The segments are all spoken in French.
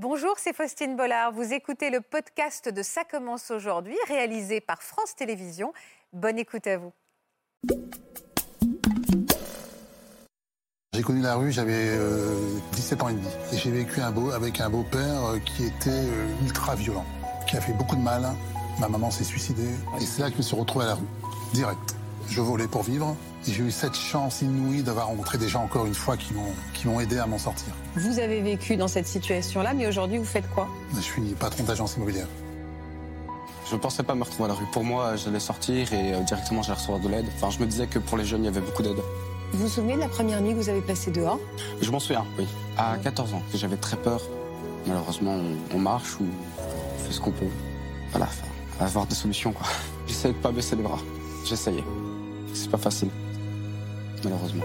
Bonjour, c'est Faustine Bollard. Vous écoutez le podcast de Ça commence aujourd'hui, réalisé par France Télévisions. Bonne écoute à vous. J'ai connu la rue, j'avais 17 ans et demi. Et j'ai vécu un beau, avec un beau-père euh, qui était euh, ultra violent, qui a fait beaucoup de mal. Ma maman s'est suicidée. Et c'est là que je me suis retrouvé à la rue, direct. Je volais pour vivre. J'ai eu cette chance inouïe d'avoir rencontré des gens, encore une fois, qui m'ont, qui m'ont aidé à m'en sortir. Vous avez vécu dans cette situation-là, mais aujourd'hui, vous faites quoi? Je suis patron d'agence immobilière. Je ne pensais pas me retrouver à la rue. Pour moi, j'allais sortir et euh, directement j'allais recevoir de l'aide. Enfin, je me disais que pour les jeunes, il y avait beaucoup d'aide. Vous vous souvenez de la première nuit que vous avez passée dehors? Je m'en souviens, oui. À 14 ans, j'avais très peur. Malheureusement, on, on marche ou on fait ce qu'on peut. Voilà, avoir des solutions, quoi. J'essayais de pas baisser les bras. J'essayais. C'est pas facile, malheureusement.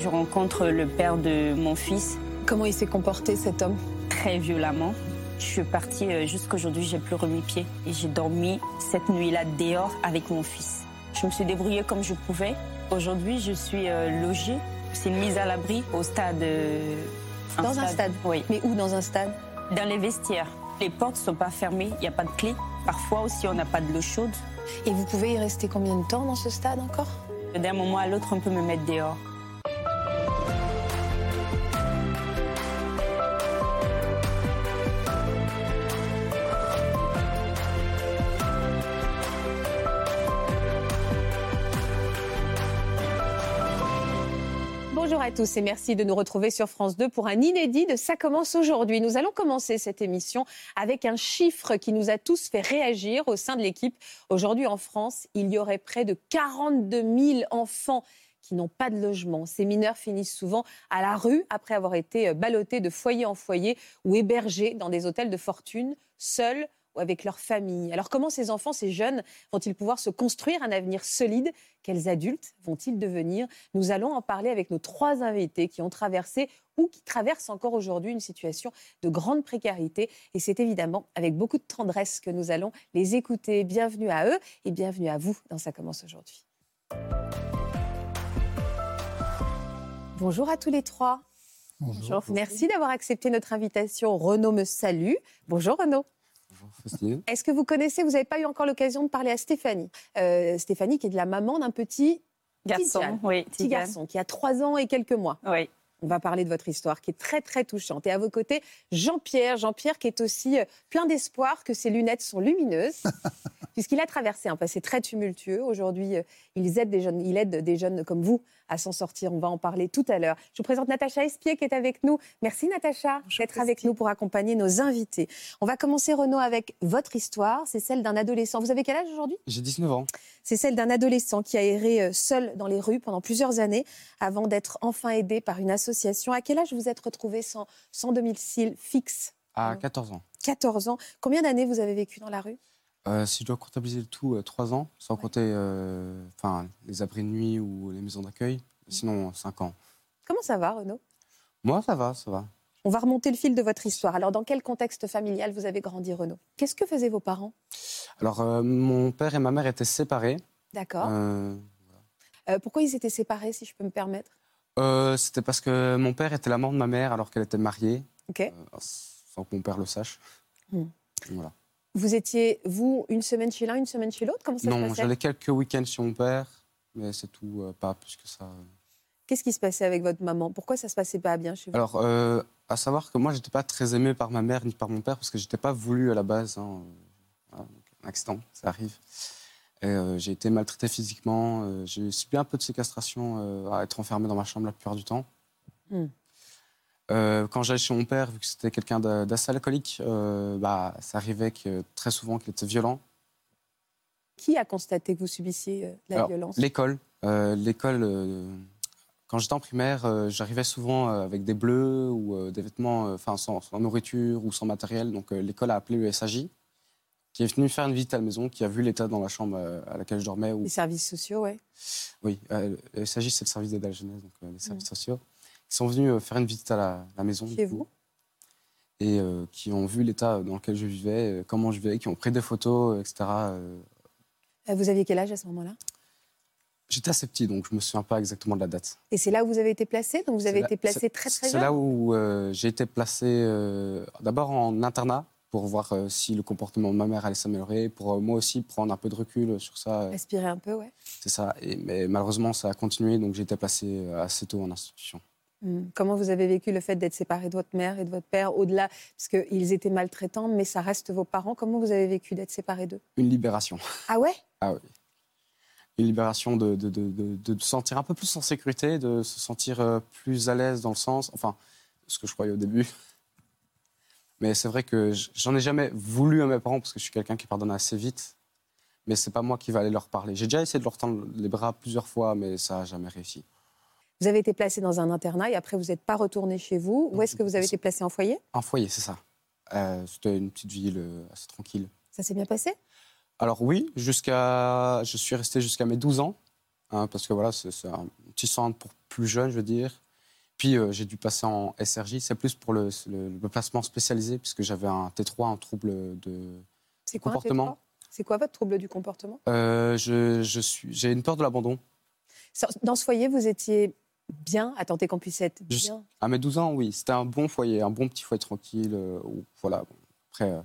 Je rencontre le père de mon fils Comment il s'est comporté, cet homme? Très violemment. Je suis partie euh, jusqu'aujourd'hui, j'ai plus remis pied. Et j'ai dormi cette nuit-là dehors avec mon fils. Je me suis débrouillée comme je pouvais. Aujourd'hui, je suis euh, logée. C'est une mise à l'abri au stade. euh, Dans un stade Oui. Mais où dans un stade? Dans les vestiaires. Les portes ne sont pas fermées, il n'y a pas de clé. Parfois aussi, on n'a pas de l'eau chaude. Et vous pouvez y rester combien de temps dans ce stade encore? D'un moment à l'autre, on peut me mettre dehors. À tous et merci de nous retrouver sur France 2 pour un inédit de Ça commence aujourd'hui. Nous allons commencer cette émission avec un chiffre qui nous a tous fait réagir au sein de l'équipe. Aujourd'hui en France, il y aurait près de 42 000 enfants qui n'ont pas de logement. Ces mineurs finissent souvent à la rue après avoir été ballottés de foyer en foyer ou hébergés dans des hôtels de fortune, seuls avec leur famille. Alors comment ces enfants, ces jeunes, vont-ils pouvoir se construire un avenir solide? Quels adultes vont-ils devenir? Nous allons en parler avec nos trois invités qui ont traversé ou qui traversent encore aujourd'hui une situation de grande précarité. Et c'est évidemment avec beaucoup de tendresse que nous allons les écouter. Bienvenue à eux et bienvenue à vous dans Ça commence aujourd'hui. Bonjour à tous les trois. Bonjour. Merci d'avoir accepté notre invitation. Renaud me salue. Bonjour Renaud. Est-ce que vous connaissez, vous n'avez pas eu encore l'occasion de parler à Stéphanie? Euh, Stéphanie qui est de la maman d'un petit, Garçon, Tidiane. oui. petit garçon qui a trois ans et quelques mois. Oui. On va parler de votre histoire qui est très très touchante. Et à vos côtés, Jean-Pierre. Jean-Pierre qui est aussi euh, plein d'espoir que ses lunettes sont lumineuses. Puisqu'il a traversé un passé très tumultueux. Aujourd'hui, euh, il aide, des jeunes, il aide des jeunes comme vous à s'en sortir. On va en parler tout à l'heure. Je vous présente Natacha Espier qui est avec nous. Merci Natacha d'être avec nous pour accompagner nos invités. On va commencer Renaud avec votre histoire. C'est celle d'un adolescent. Vous avez quel âge aujourd'hui? J'ai 19 ans. c'est celle d'un adolescent qui a erré euh, seul dans les rues pendant plusieurs années avant d'être enfin aidé par une association. À quel âge vous êtes retrouvé sans, sans domicile fixe? À Mhm. 14 ans. 14 ans. Combien d'années vous avez vécu dans la rue? Euh, si je dois comptabiliser le tout, 3 ans, sans compter euh, enfin, les abris de nuit ou les maisons d'accueil. Sinon, 5 ans. Comment ça va, Renaud? Moi, ça va, ça va. On va remonter le fil de votre histoire. Alors, dans quel contexte familial vous avez grandi, Renaud? Qu'est-ce que faisaient vos parents? Alors, euh, mon père et ma mère étaient séparés. D'accord. Euh, Euh, pourquoi ils étaient séparés, si je peux me permettre? Euh, C'était parce que mon père était l'amant de ma mère alors qu'elle était mariée, Ok. euh, sans que mon père le sache. Hmm. Voilà. Vous étiez, vous, une semaine chez l'un, une semaine chez l'autre? Comment ça se Non, passait? j'allais quelques week-ends chez mon père, mais c'est tout, euh, pas plus que ça. Qu'est-ce qui se passait avec votre maman? Pourquoi ça se passait pas bien chez vous? Alors, euh, à savoir que moi, j'étais pas très aimé par ma mère ni par mon père parce que j'étais pas voulu à la base. hein. Voilà, donc, un accident, ça arrive. Et, euh, j'ai été maltraité physiquement. j'ai subi un peu de séquestration à être enfermé dans ma chambre la plupart du temps. Hmm. Euh, quand j'allais chez mon père, vu que c'était quelqu'un d'a- d'assez alcoolique, euh, bah, ça arrivait que, très souvent qu'il était violent. Qui a constaté que vous subissiez euh, la Alors, violence? L'école. L'école. quand j'étais en primaire, j'arrivais souvent avec des bleus ou des vêtements, enfin sans, sans nourriture ou sans matériel. Donc l'école a appelé le SAJ, qui est venu faire une visite à la maison, qui a vu l'état dans la chambre à laquelle je dormais. Les services sociaux, oui. Oui, euh, le SAJ c'est le service d'aide à la jeunesse, donc les services Mm. sociaux. Ils sont venus euh, faire une visite à la, la maison. Chez vous Et euh, qui ont vu l'état dans lequel je vivais, euh, comment je vivais, qui ont pris des photos, etc. Vous aviez quel âge à ce moment-là? J'étais assez petit, donc je me souviens pas exactement de la date. Et c'est là où vous avez été placé? Donc vous avez C'est été placé c'est- très très C'est jeune? là où euh, j'ai été placé euh, d'abord en internat pour voir euh, si le comportement de ma mère allait s'améliorer, pour moi aussi prendre un peu de recul sur ça. Respirer un peu, ouais. C'est ça. Et, mais malheureusement, ça a continué, donc j'ai été placé assez tôt en institution. Hmm. Comment vous avez vécu le fait d'être séparé de votre mère et de votre père au-delà? Parce qu'ils étaient maltraitants, mais ça reste vos parents. Comment vous avez vécu d'être séparé d'eux? Une libération. Ah ouais? Une libération de, de, de, de- de se sentir un peu plus en sécurité, de se sentir euh, plus à l'aise dans le sens, enfin, ce que je croyais au début. Mais c'est vrai que j'en ai jamais voulu à mes parents parce que je suis quelqu'un qui pardonne assez vite. Mais c'est pas moi qui vais aller leur parler. J'ai déjà essayé de leur tendre les bras plusieurs fois, mais ça n'a jamais réussi. Vous avez été placé dans un internat et après vous n'êtes pas retourné chez vous. Où est-ce que vous avez été placé en foyer? Un foyer, c'est ça. Euh, C'était une petite ville euh, assez tranquille. Ça s'est bien passé? Alors oui, jusqu'à, je suis resté jusqu'à mes 12 ans, hein, parce que voilà, c'est un petit centre pour plus jeunes, je veux dire. Puis euh, j'ai dû passer en SRJ, c'est plus pour le, le- le placement spécialisé, puisque j'avais un T3, un trouble de... C'est quoi un Comportement. T3 C'est quoi votre trouble du comportement? Euh, je, je suis, j'ai une peur de l'abandon. Dans ce foyer, vous étiez bien, à tenter qu'on puisse être bien. À mes 12 ans, oui, c'était un bon foyer, un bon petit foyer tranquille. euh, voilà, bon, après, euh,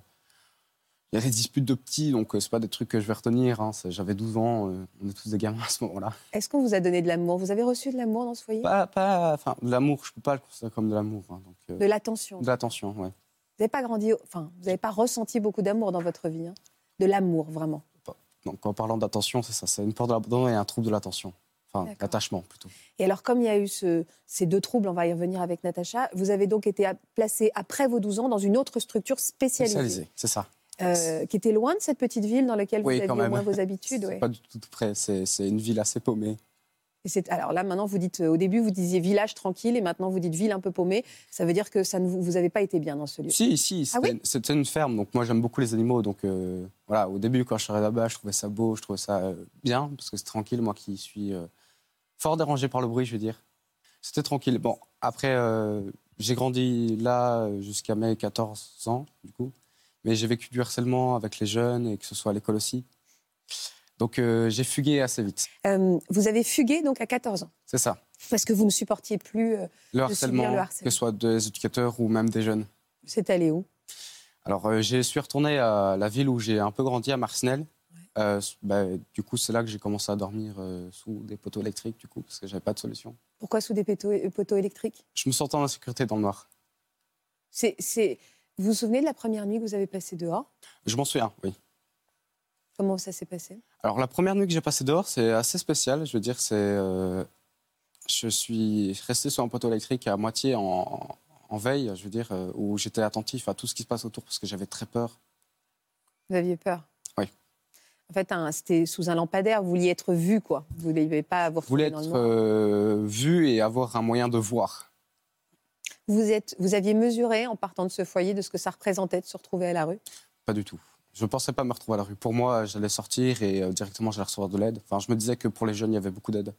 il y a des disputes de petits, donc euh, c'est pas des trucs que je vais retenir. hein, j'avais 12 ans, euh, on est tous des gamins à ce moment-là. Est-ce qu'on vous a donné de l'amour? Vous avez reçu de l'amour dans ce foyer? Pas, pas, enfin, de l'amour, je peux pas le considérer comme de l'amour. hein, De l'attention de l'attention, ouais. Vous n'avez pas grandi, enfin, vous n'avez pas ressenti beaucoup d'amour dans votre vie. hein? De l'amour, vraiment. Donc en parlant d'attention, c'est ça, c'est une peur de l'abandon et un trouble de l'attention. Enfin, D'accord. l'attachement plutôt. Et alors, comme il y a eu ce- ces deux troubles, on va y revenir avec Natacha, vous avez donc été placé après vos 12 ans dans une autre structure spécialisée, Spécialisé, c'est ça. euh, qui était loin de cette petite ville dans laquelle Oui, vous aviez au moins vos habitudes. Ouais. Pas du tout près, c'est une ville assez paumée. Et alors là, maintenant, vous dites, euh, au début, vous disiez village tranquille, et maintenant, vous dites ville un peu paumée. Ça veut dire que ça ne vous, vous n'avez pas été bien dans ce lieu. Si, si, Ah c'était oui c'était une ferme, donc moi j'aime beaucoup les animaux. Donc euh, voilà, au début, quand je suis là-bas, je trouvais ça beau, je trouvais ça euh, bien, parce que c'est tranquille, moi qui suis fort dérangé par le bruit, je veux dire. C'était tranquille. Bon, après, euh, j'ai grandi là euh, jusqu'à mes 14 ans, du coup. Mais j'ai vécu du harcèlement avec les jeunes, et que ce soit à l'école aussi. Donc euh, j'ai fugué assez vite. Euh, vous avez fugué donc à 14 ans, C'est ça. parce que vous ne supportiez plus. euh, Le De harcèlement, le que ce soit des éducateurs ou même des jeunes. c'est allé où? Alors, je suis retourné à la ville où j'ai un peu grandi, à Marcinelle. Euh, bah, du coup, c'est là que j'ai commencé à dormir euh, sous des poteaux électriques, du coup, parce que j'avais pas de solution. Pourquoi sous des poteaux, euh, poteaux électriques? Je me sentais en insécurité dans le noir. c'est, c'est... Vous vous souvenez de la première nuit que vous avez passée dehors? Je m'en souviens, oui. Comment ça s'est passé? Alors, la première nuit que j'ai passée dehors, c'est assez spécial. Je veux dire, c'est. euh, je suis resté sur un poteau électrique à moitié en, en veille, je veux dire, où j'étais attentif à tout ce qui se passe autour parce que j'avais très peur. Vous aviez peur? Oui. En fait, c'était sous un lampadaire, vous vouliez être vu, quoi. Vous ne vouliez pas vous Je voulais retrouver être euh, vu et avoir un moyen de voir. Vous, êtes, vous aviez mesuré, en partant de ce foyer, de ce que ça représentait de se retrouver à la rue? Pas du tout. Je ne pensais pas me retrouver à la rue. Pour moi, j'allais sortir et euh, directement, j'allais recevoir de l'aide. Enfin, je me disais que pour les jeunes, il y avait beaucoup d'aide.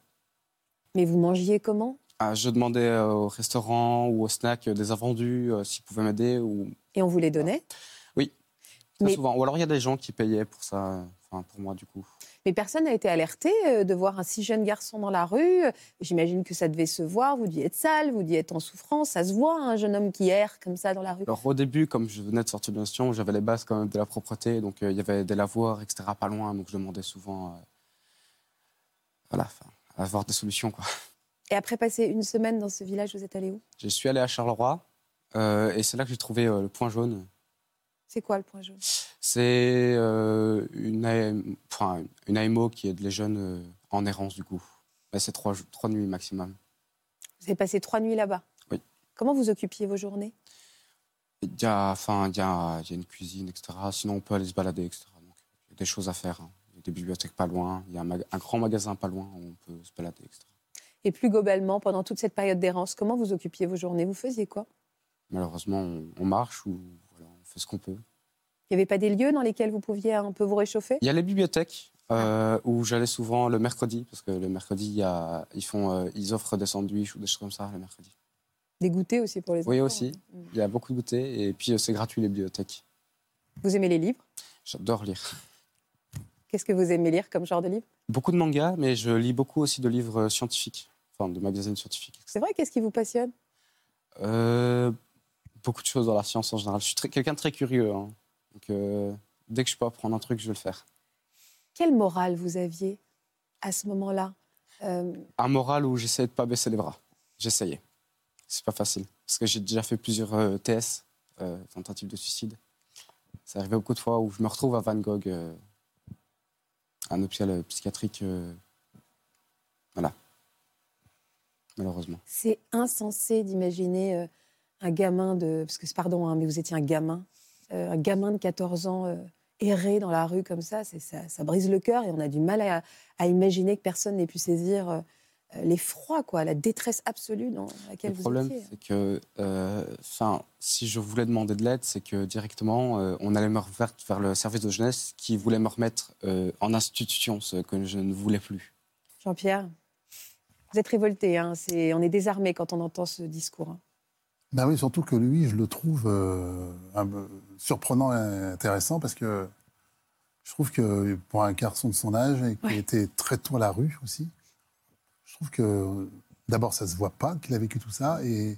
Mais vous mangiez comment? Ah, je demandais euh, au restaurant ou au snack des invendus s'ils pouvaient m'aider. Ou... Et on vous les donnait? Très Mais- souvent. Ou alors, il y a des gens qui payaient pour ça, enfin, pour moi, du coup. Mais personne n'a été alerté euh, de voir un si jeune garçon dans la rue. J'imagine que ça devait se voir. Vous deviez être sale, vous deviez être en souffrance. Ça se voit, un jeune homme qui erre comme ça dans la rue. Alors, au début, comme je venais de sortir de l'institution, j'avais les bases quand même de la propreté. Donc, euh, il y avait des lavoirs, etc., pas loin. Donc, je demandais souvent. euh, Voilà, avoir des solutions, quoi. Et après passer une semaine dans ce village, vous êtes allé où? Je suis allé à Charleroi euh, et c'est là que j'ai trouvé le point jaune. C'est quoi le point jaune? C'est euh, une, AM enfin, une AMO qui aide les jeunes euh, en errance, du coup. C'est trois, trois nuits maximum. Vous avez passé trois nuits là-bas? Oui. Comment vous occupiez vos journées? Il y, a, enfin, il y, a, il y a une cuisine, etc. Sinon, on peut aller se balader, etc. Donc, il y a des choses à faire. hein. Il y a des bibliothèques pas loin. Il y a un, grand magasin pas loin où on peut se balader, etc. Et plus globalement, pendant toute cette période d'errance, comment vous occupiez vos journées? Vous faisiez quoi? Malheureusement, on, on marche ou voilà, on fait ce qu'on peut. Il n'y avait pas des lieux dans lesquels vous pouviez un peu vous réchauffer? Il y a les bibliothèques euh, où j'allais souvent le mercredi, parce que le mercredi, il y a, ils, font, euh, ils offrent des sandwichs ou des choses comme ça le mercredi. Des goûters aussi pour les Oui, enfants aussi. Mm. Il y a beaucoup de goûters et puis euh, c'est gratuit les bibliothèques. Vous aimez les livres? J'adore lire. Qu'est-ce que vous aimez lire comme genre de livre? Beaucoup de mangas, mais je lis beaucoup aussi de livres scientifiques, enfin de magazines scientifiques. C'est vrai, qu'est-ce qui vous passionne? Euh, beaucoup de choses dans la science en général. Je suis quelqu'un de très curieux. hein. Donc, euh, dès que je peux apprendre un truc, je vais le faire. Quelle morale vous aviez à ce moment-là Euh, Un moral où j'essayais de pas baisser les bras. J'essayais. C'est pas facile. Parce que j'ai déjà fait plusieurs euh, TS, tentatives de suicide. Ça arrivait beaucoup de fois où je me retrouve à Van Gogh, euh, un hôpital psychiatrique. euh, voilà. Malheureusement. C'est insensé d'imaginer euh, un gamin de. Parce que, pardon, hein, mais vous étiez un gamin. Euh, un gamin de 14 ans euh, errer dans la rue comme ça, ça, ça brise le cœur et on a du mal à, à imaginer que personne n'ait pu saisir euh, l'effroi, quoi, la détresse absolue dans laquelle Le vous problème, étiez. c'est que, euh, enfin, si je voulais demander de l'aide, c'est que directement, euh, on allait me reverser vers le service de jeunesse qui voulait me remettre euh, en institution, ce que je ne voulais plus. Jean-Pierre, vous êtes révolté, hein, on est désarmé quand on entend ce discours. hein. Ben oui, surtout que lui, je le trouve euh, un peu surprenant et intéressant parce que je trouve que pour un garçon de son âge et qui Ouais. était très tôt à la rue aussi, je trouve que d'abord ça se voit pas qu'il a vécu tout ça et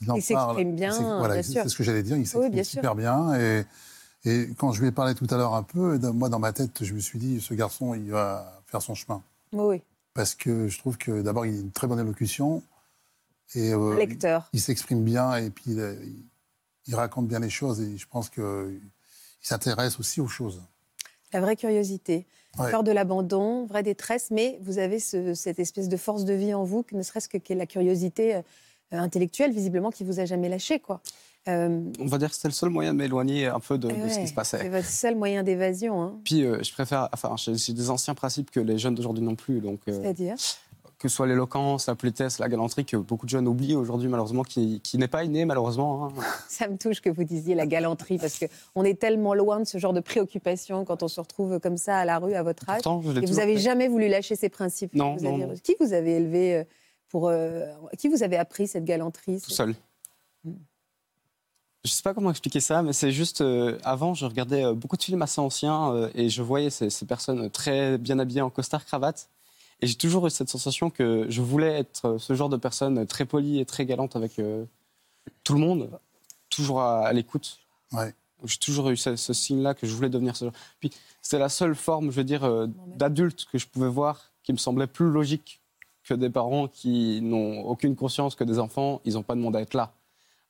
il en Il parle. bien, Il s'ex- voilà, bien c'est sûr. c'est ce que j'allais dire. Il s'exprime super bien et, et quand je lui ai parlé tout à l'heure un peu, moi dans ma tête, je me suis dit ce garçon, il va faire son chemin oui, parce que je trouve que d'abord il a une très bonne élocution et euh, lecteur. il s'exprime bien et puis il, il- raconte bien les choses et je pense qu'il s'intéresse aussi aux choses. La vraie curiosité, Ouais. peur de l'abandon, vraie détresse, mais vous avez ce- cette espèce de force de vie en vous, que ne serait-ce que, la curiosité euh, intellectuelle, visiblement, qui vous a jamais lâché, quoi. Euh, On va dire que c'était le seul moyen de m'éloigner un peu de, de ce qui se passait. C'est votre seul moyen d'évasion, hein. Puis, euh, je préfère, enfin, j'ai j'ai des anciens principes que les jeunes d'aujourd'hui non plus. Donc, euh, c'est-à-dire? Que ce soit l'éloquence, la politesse, la galanterie, que beaucoup de jeunes oublient aujourd'hui, malheureusement, qui, qui n'est pas inné, malheureusement. hein. Ça me touche que vous disiez la galanterie, parce qu'on est tellement loin de ce genre de préoccupation quand on se retrouve comme ça à la rue à votre âge. Pourtant, Et vous toujours avez fait. jamais voulu lâcher ces principes. Non, Vous non, avez- non. Qui vous avez élevé euh, pour euh, qui vous avez appris cette galanterie tout seul. Mm. Je sais pas comment expliquer ça, mais c'est juste euh, avant, je regardais beaucoup de films assez anciens euh, et je voyais ces, ces personnes très bien habillées en costard cravate. Et j'ai toujours eu cette sensation que je voulais être euh, ce genre de personne très polie et très galante avec euh, tout le monde, toujours à, à l'écoute. Ouais. J'ai toujours eu ce, ce signe-là que je voulais devenir ce genre. Puis c'est la seule forme, je veux dire, euh, d'adulte que je pouvais voir qui me semblait plus logique que des parents qui n'ont aucune conscience que des enfants, ils n'ont pas demandé à être là.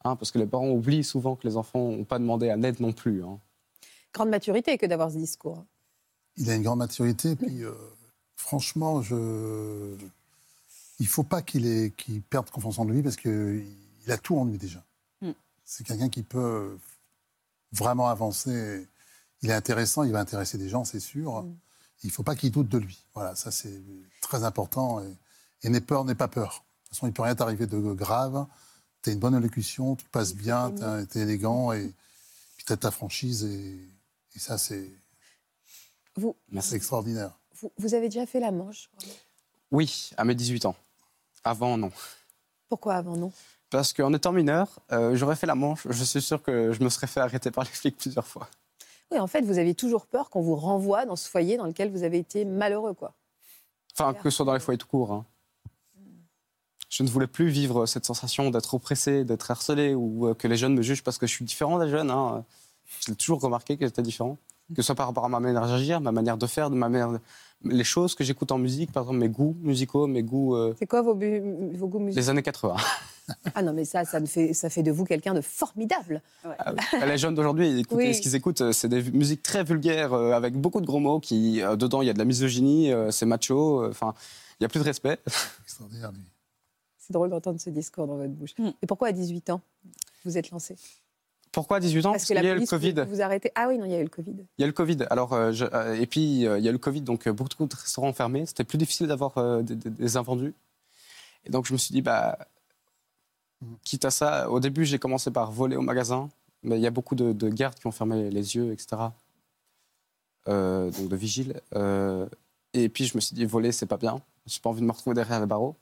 Hein, parce que les parents oublient souvent que les enfants n'ont pas demandé à naître non plus. hein. Grande maturité que d'avoir ce discours. Il a une grande maturité, puis euh, franchement, je... il ne faut pas qu'il ait- perde confiance en lui parce qu'il a tout en lui déjà. Mm. C'est quelqu'un qui peut vraiment avancer. Il est intéressant, il va intéresser des gens, c'est sûr. Mm. Il ne faut pas qu'il doute de lui. Voilà, ça c'est très important. Et, et n'aie peur, n'aie pas peur. De toute façon, il ne peut rien t'arriver de grave. Tu as une bonne élocution, tu passes bien, tu es élégant et puis tu as ta franchise. Et, et ça, c'est Vous, extraordinaire. Vous, vous avez déjà fait la manche Oui, à mes 18 ans. Avant, non. Pourquoi avant non? Parce qu'en étant mineur, euh, j'aurais fait la manche. Je suis sûr que je me serais fait arrêter par les flics plusieurs fois. Oui, en fait, vous avez toujours peur qu'on vous renvoie dans ce foyer dans lequel vous avez été malheureux, quoi. Enfin, que ce soit dans les foyers tout court. hein. Je ne voulais plus vivre cette sensation d'être oppressé, d'être harcelé ou euh, que les jeunes me jugent parce que je suis différent des jeunes. hein. Je l'ai toujours remarqué que j'étais différent. Que ce soit par rapport à ma manière d'agir, ma manière de faire, de ma manière de- les choses que j'écoute en musique, par exemple mes goûts musicaux, mes goûts euh, C'est quoi vos, bu- vos goûts musicaux? des années 80. Ah non, mais ça, ça, me fait, ça fait de vous quelqu'un de formidable. Ah oui. les jeunes d'aujourd'hui, écoutez, Oui. ce qu'ils écoutent, euh, c'est des musiques très vulgaires euh, avec beaucoup de gros mots. Qui euh, dedans, il y a de la misogynie, euh, c'est macho. euh, Enfin, il n'y a plus de respect. Extraordinaire, lui. C'est drôle d'entendre ce discours dans votre bouche. Mm. Et pourquoi à 18 ans vous êtes lancé? Pourquoi à 18 ans Parce que qu'il y a eu le Covid. vous, vous arrêtez. Ah oui, non, il y a eu le Covid. Il y a le Covid. Alors, euh, je- euh, et puis, euh, il y a eu le Covid, donc beaucoup de restaurants fermés. C'était plus difficile d'avoir des, invendus. Et donc, je me suis dit, bah, quitte à ça, au début, j'ai commencé par voler au magasin. Mais il y a beaucoup de, de gardes qui ont fermé les yeux, etc. Donc, de vigiles. Et puis, je me suis dit, voler, c'est pas bien. J'ai pas envie de me retrouver derrière les barreaux.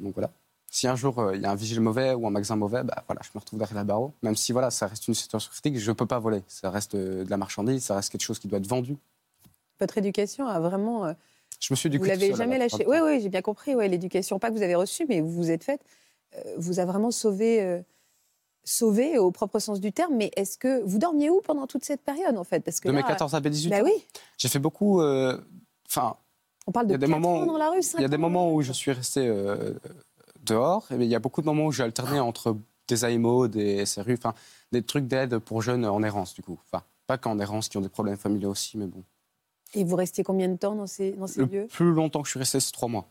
Donc, voilà. Si un jour euh, il y a un vigile mauvais ou un magasin mauvais, bah, voilà, je me retrouve derrière les barreaux. Même si voilà, ça reste une situation critique, je ne peux pas voler. Ça reste euh, de la marchandise, ça reste quelque chose qui doit être vendu. Votre éducation a vraiment. euh, Je me suis du vous l'avez jamais lâché. Oui, oui, j'ai bien compris. Ouais, l'éducation, pas que vous avez reçue, mais vous vous êtes faite, vous a vraiment sauvé, sauvé au propre sens du terme. Mais est-ce que vous dormiez où pendant toute cette période, en fait? Parce que De mes là, 14 à mes 18 Bah oui, J'ai fait beaucoup. Enfin, on parle de des moments ans dans la rue. il y a des moments où je suis resté euh, dehors, et il y a beaucoup de moments où j'ai alterné entre des AMO, des SRU, enfin des trucs d'aide pour jeunes en errance, du coup. Enfin, pas qu'en errance, qui ont des problèmes familiaux aussi, mais bon. Et vous restiez combien de temps dans ces, dans ces Le lieux? plus longtemps que je suis resté, c'est trois mois.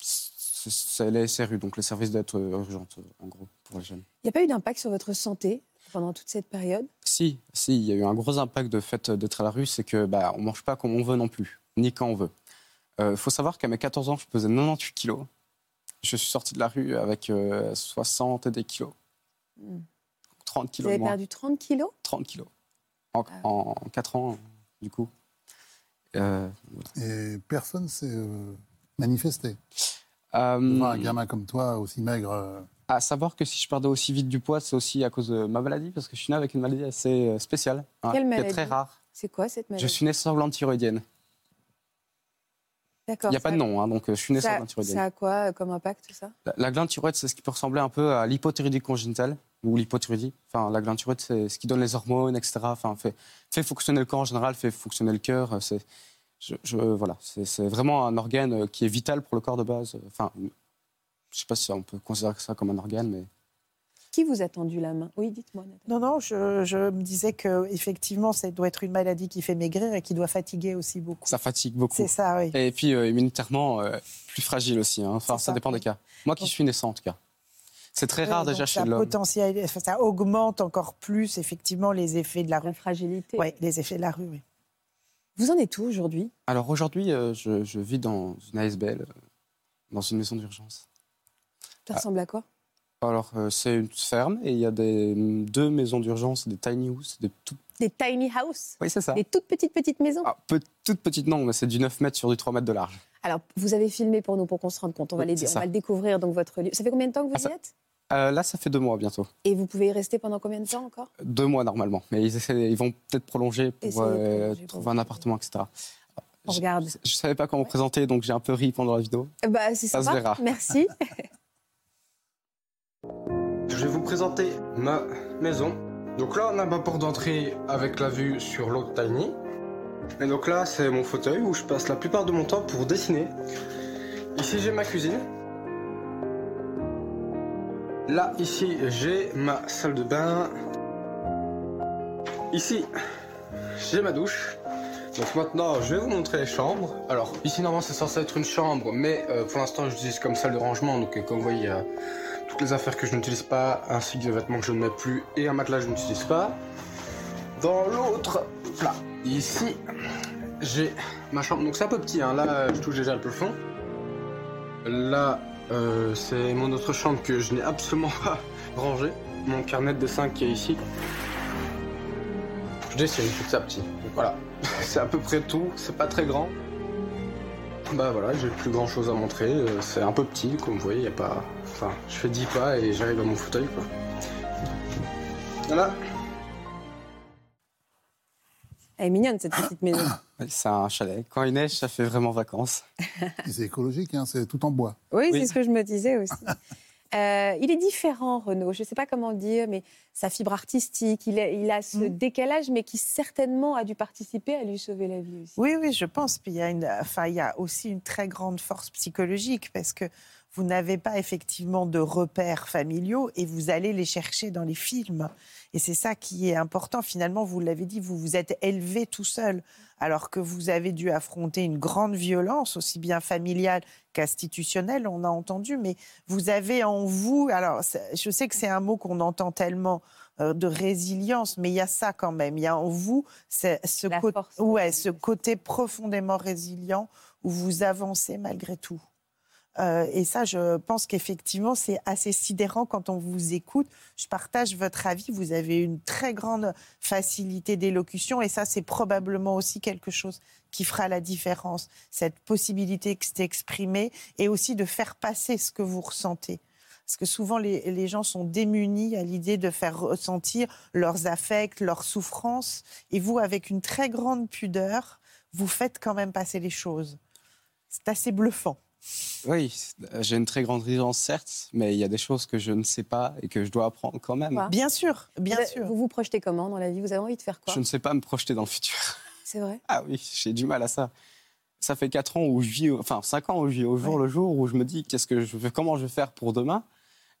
C'est les SRU, donc les services d'aide euh, urgente, euh, en gros, pour les jeunes. Il n'y a pas eu d'impact sur votre santé pendant toute cette période? Si, si, il y a eu un gros impact de fait d'être à la rue, c'est que bah, on mange pas comme on veut non plus, ni quand on veut. Il faut savoir qu'à mes 14 ans, je pesais 98 kilos. Je suis sorti de la rue avec euh, 60 et des kilos. Hmm. 30 Vous kilos avez de moins. perdu 30 kilos? 30 kilos. En, Ah. en 4 ans, du coup. Euh, Et personne s'est euh, manifesté? euh, Devant un gamin comme toi, aussi maigre. euh, à savoir que si je perdais aussi vite du poids, c'est aussi à cause de ma maladie, parce que je suis né avec une maladie assez euh, spéciale, hein, Quelle qui est maladie? très rare. C'est quoi cette maladie? Je suis né sans glande thyroïdienne. Il n'y a pas de nom, hein, donc euh, je suis né sans Ça, glande thyroïdienne. ça a quoi euh, comme impact, tout ça? La, la glande thyroïde, c'est ce qui peut ressembler un peu à l'hypothyroïdie congénitale ou l'hypothyroïdie. Enfin, la glande thyroïde, c'est ce qui donne les hormones, etc. Enfin, fait, fait fonctionner le corps en général, fait fonctionner le cœur. C'est, je, je- voilà, c'est, c'est vraiment un organe euh, qui est vital pour le corps de base. Enfin, je sais pas si on peut considérer ça comme un organe, mais Qui vous a tendu la main? Oui, dites-moi. Non, non, je, je me disais que effectivement, ça doit être une maladie qui fait maigrir et qui doit fatiguer aussi beaucoup. ça fatigue beaucoup. C'est ça, oui. Et puis, euh, immunitairement, euh, plus fragile aussi. hein. Enfin, ça, ça, dépend oui. des cas. Moi qui Donc- suis naissant, en tout cas. C'est très rare déjà chez ça l'homme. potentiel- enfin, ça augmente encore plus effectivement les effets de la La rue. fragilité. Oui, les effets de la rue, oui. Vous en êtes où aujourd'hui? Alors aujourd'hui, euh, je, je vis dans une ASBL, dans une maison d'urgence. Ça ressemble à quoi? Alors, euh, c'est une ferme et il y a des, deux maisons d'urgence, des tiny house, des toutes... Des tiny house Oui, c'est ça. Des toutes petites, petites maisons? Ah, peu- toutes petites, non, mais c'est du 9 mètres sur du 3 mètres de large. Alors, vous avez filmé pour nous, pour qu'on se rende compte. On, va, Oui, les- c'est on ça. va le découvrir, donc, votre lieu. Ça fait combien de temps que vous Ah, y ça- êtes? Euh, là, ça fait deux mois bientôt. Et vous pouvez y rester pendant combien de temps encore? Deux mois normalement. Mais ils, essaient- ils vont peut-être prolonger pour euh, prolonger pour trouver un appartement, etc. On Je- regarde. Je ne savais pas comment me présenter, donc j'ai un peu ri pendant la vidéo. Bah, c'est Ça se sympa. verra. Merci. Je vais vous présenter ma maison. Donc là, on a ma porte d'entrée avec la vue sur l'autre tiny. Et donc là, c'est mon fauteuil où je passe la plupart de mon temps pour dessiner. Ici, j'ai ma cuisine. Là, ici, j'ai ma salle de bain. Ici, j'ai ma douche. Donc maintenant, je vais vous montrer les chambres. Alors, ici, normalement, c'est censé être une chambre, mais euh, pour l'instant, j'utilise comme salle de rangement. Donc, euh, comme vous voyez, a toutes les affaires que je n'utilise pas, ainsi que des vêtements que je ne mets plus et un matelas que je n'utilise pas. Dans l'autre plat, ici, j'ai ma chambre. Donc c'est un peu petit, hein. là je touche déjà le plafond. Là, euh, c'est mon autre chambre que je n'ai absolument pas rangée. Mon carnet de dessin qui est ici. Je dessine petit à petit. Donc voilà, c'est à peu près tout. C'est pas très grand. Bah voilà, j'ai plus grand chose à montrer. Euh, C'est un peu petit, comme vous voyez, il y a pas. Enfin, je fais 10 pas et j'arrive à mon fauteuil, quoi. Voilà. Elle est mignonne, cette petite maison. C'est un chalet. Quand il neige, ça fait vraiment vacances. c'est écologique, hein, c'est tout en bois. Oui, Oui. c'est ce que je me disais aussi. Euh, il est différent, Renaud. Je ne sais pas comment le dire, mais sa fibre artistique, il a, il a ce Mm. décalage, mais qui certainement a dû participer à lui sauver la vie aussi. Oui, oui, je pense. Puis il y a, une, enfin, il y a aussi une très grande force psychologique parce que vous n'avez pas effectivement de repères familiaux et vous allez les chercher dans les films. Et c'est ça qui est important. Finalement, vous l'avez dit, vous vous êtes élevé tout seul alors que vous avez dû affronter une grande violence, aussi bien familiale qu'institutionnelle, on a entendu, mais vous avez en vous, alors je sais que c'est un mot qu'on entend tellement euh, de résilience, mais il y a ça quand même, il y a en vous ce, ouais, côté profondément résilient où vous avancez malgré tout. Euh, et ça, je pense qu'effectivement, c'est assez sidérant quand on vous écoute. Je partage votre avis. Vous avez une très grande facilité d'élocution et ça, c'est probablement aussi quelque chose qui fera la différence. Cette possibilité d'exprimer et aussi de faire passer ce que vous ressentez. Parce que souvent, les, les gens sont démunis à l'idée de faire ressentir leurs affects, leurs souffrances. Et vous, avec une très grande pudeur, vous faites quand même passer les choses. C'est assez bluffant. Oui, j'ai une très grande rigueur, certes, mais il y a des choses que je ne sais pas et que je dois apprendre quand même. Quoi Bien sûr, bien vous, sûr. Vous vous projetez comment dans la vie? Vous avez envie de faire quoi? Je ne sais pas me projeter dans le futur. C'est vrai? Ah oui, j'ai du mal à ça. Ça fait 4 ans où je vis, enfin 5 ans où je vis au jour Ouais. le jour, où je me dis qu'est-ce que je vais, comment je vais faire pour demain,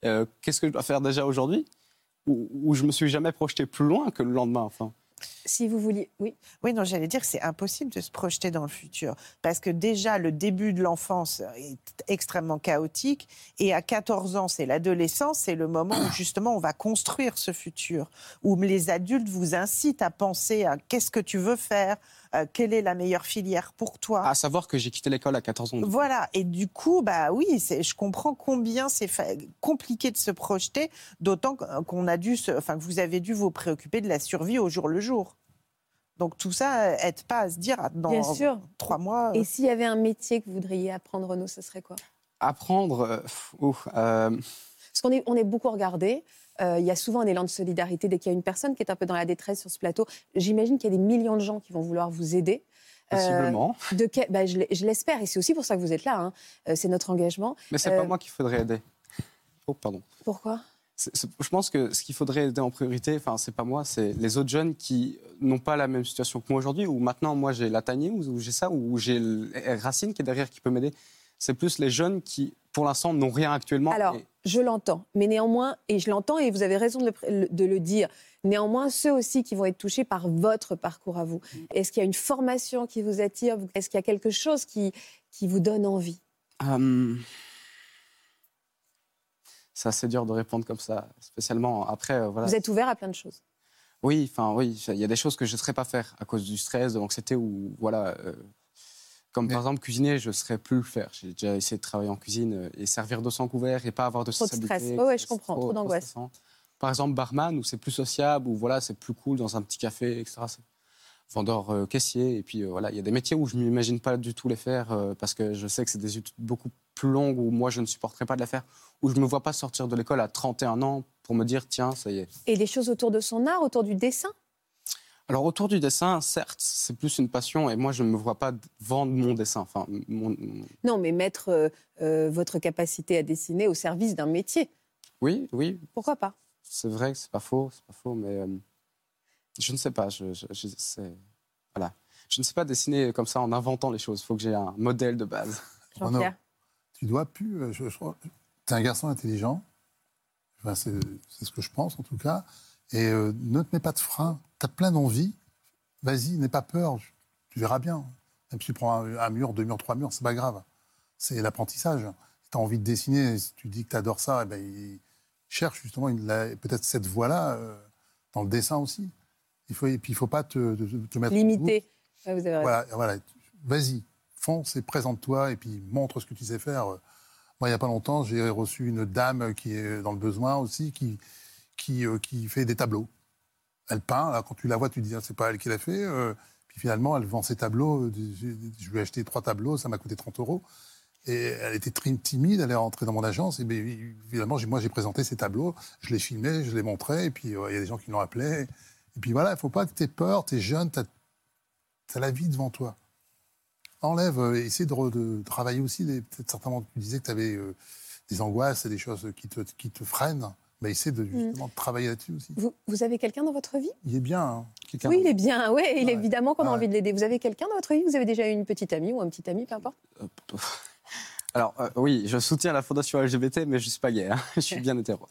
euh, qu'est-ce que je dois faire déjà aujourd'hui, où, où je me suis jamais projeté plus loin que le lendemain. Enfin, Si vous vouliez. Oui. Oui, non, j'allais dire que c'est impossible de se projeter dans le futur. Parce que déjà, le début de l'enfance est extrêmement chaotique. Et à 14 ans, c'est l'adolescence, c'est le moment où justement on va construire ce futur. Où les adultes vous incitent à penser à qu'est-ce que tu veux faire, euh, quelle est la meilleure filière pour toi. à savoir que j'ai quitté l'école à 14 ans. Voilà, et du coup, bah oui, c'est- je comprends combien c'est fa- compliqué de se projeter, d'autant qu- qu'on a dû, se- enfin que vous avez dû vous préoccuper de la survie au jour le jour. Donc tout ça euh, aide pas à se dire ah, dans Bien sûr. trois mois. Et euh, s'il y avait un métier que vous voudriez apprendre, Renaud, ce serait quoi? Apprendre, euh, ouf, euh, Parce qu'on est, on est beaucoup regardé. Euh, Il y a souvent un élan de solidarité dès qu'il y a une personne qui est un peu dans la détresse sur ce plateau. J'imagine qu'il y a des millions de gens qui vont vouloir vous aider. Euh, possiblement. de quel- bah, je l'espère, et c'est aussi pour ça que vous êtes là. hein. Euh, c'est notre engagement. Mais c'est euh, pas moi qu'il faudrait aider. Oh, pardon. Pourquoi? Je pense que ce qu'il faudrait aider en priorité, enfin, c'est pas moi, c'est les autres jeunes qui n'ont pas la même situation que moi aujourd'hui, où maintenant, moi, j'ai la Tanier, ou ou j'ai ça, ou j'ai Racine qui est derrière qui peut m'aider. C'est plus les jeunes qui, pour l'instant, n'ont rien actuellement. Alors, et- je l'entends, mais néanmoins, et je l'entends, et vous avez raison de le, pr- de le dire, néanmoins, ceux aussi qui vont être touchés par votre parcours à vous. Mm. Est-ce qu'il y a une formation qui vous attire Est-ce qu'il y a quelque chose qui, qui vous donne envie? Hum, C'est assez dur de répondre comme ça, spécialement après. euh, voilà. Vous êtes ouvert à plein de choses. Oui, enfin oui, il y a des choses que je ne saurais pas faire à cause du stress, de l'anxiété ou voilà. euh, comme par exemple cuisiner, je ne saurais plus le faire. J'ai déjà essayé de travailler en cuisine euh, et servir d'eau sans couvert et pas avoir de Trop de stress. Ouais, ouais, je comprends, trop d'angoisse. stressant. Par exemple, barman où c'est plus sociable, où voilà, c'est plus cool dans un petit café, etc. Vendeur euh, caissier et puis euh, voilà, il y a des métiers où je m'imagine pas du tout les faire euh, parce que je sais que c'est des études beaucoup plus longues où moi je ne supporterais pas de les faire, où je me vois pas sortir de l'école à 31 ans pour me dire tiens ça y est. Et des choses autour de son art, autour du dessin Alors autour du dessin, certes, c'est plus une passion et moi je ne me vois pas vendre mon dessin. Enfin, mon- mon- Non, mais mettre euh, euh, votre capacité à dessiner au service d'un métier. oui, oui, Pourquoi pas? C'est vrai c'est pas faux, c'est pas faux, mais euh, je ne sais pas. Je, je- je- c'est- voilà, je ne sais pas dessiner comme ça en inventant les choses. Il faut que j'ai un modèle de base. Jean-Pierre? Tu dois plus. Je, je. T'es un garçon intelligent. Enfin, c'est c'est ce que je pense en tout cas. Et euh, ne te mets pas de frein. T'as plein d'envie. Vas-y, n'aie pas peur. Tu verras bien. Même si tu prends un, un mur, deux murs, trois murs, c'est pas grave. C'est l'apprentissage. Si tu as envie de dessiner, si tu dis que tu adores ça, eh ben, il- cherche justement peut-être cette voie-là euh, dans le dessin aussi. Il faut, et puis il faut pas te, te- mettre vous avez raison. Voilà, voilà. Vas-y, fonce et présente-toi et puis montre ce que tu sais faire. Moi, il n'y a pas longtemps, j'ai reçu une dame qui est dans le besoin aussi, qui, qui, euh, qui fait des tableaux. Elle peint, quand tu la vois, tu dis, ah, c'est pas elle qui l'a fait. euh, puis finalement, elle vend ses tableaux. euh, Je lui ai acheté trois tableaux, ça m'a coûté 30 euros. Et elle était très timide, elle est rentrée dans mon agence. Et bien, évidemment, moi, j'ai présenté ces tableaux, je les filmais, je les montrais. Et puis, il y a des gens qui l'ont appelé. Et puis voilà, il ne faut pas que tu aies peur, tu es jeune, tu as, la vie devant toi. Enlève, euh, essaie de, travailler aussi. Peut-être certainement, tu disais que tu avais euh, des angoisses et des choses qui te freinent. Mais essaie de, justement de travailler là-dessus aussi. Vous, vous avez quelqu'un dans votre vie? Il est bien. hein. Oui, il est bien. Oui, il est Ouais. évidemment qu'on a Ouais. envie de l'aider. Vous avez quelqu'un dans votre vie? Vous avez déjà eu une petite amie ou un petit ami, peu importe? Alors euh, oui, je soutiens la fondation LGBT, mais je suis pas gay. hein. Je suis bien hétéro.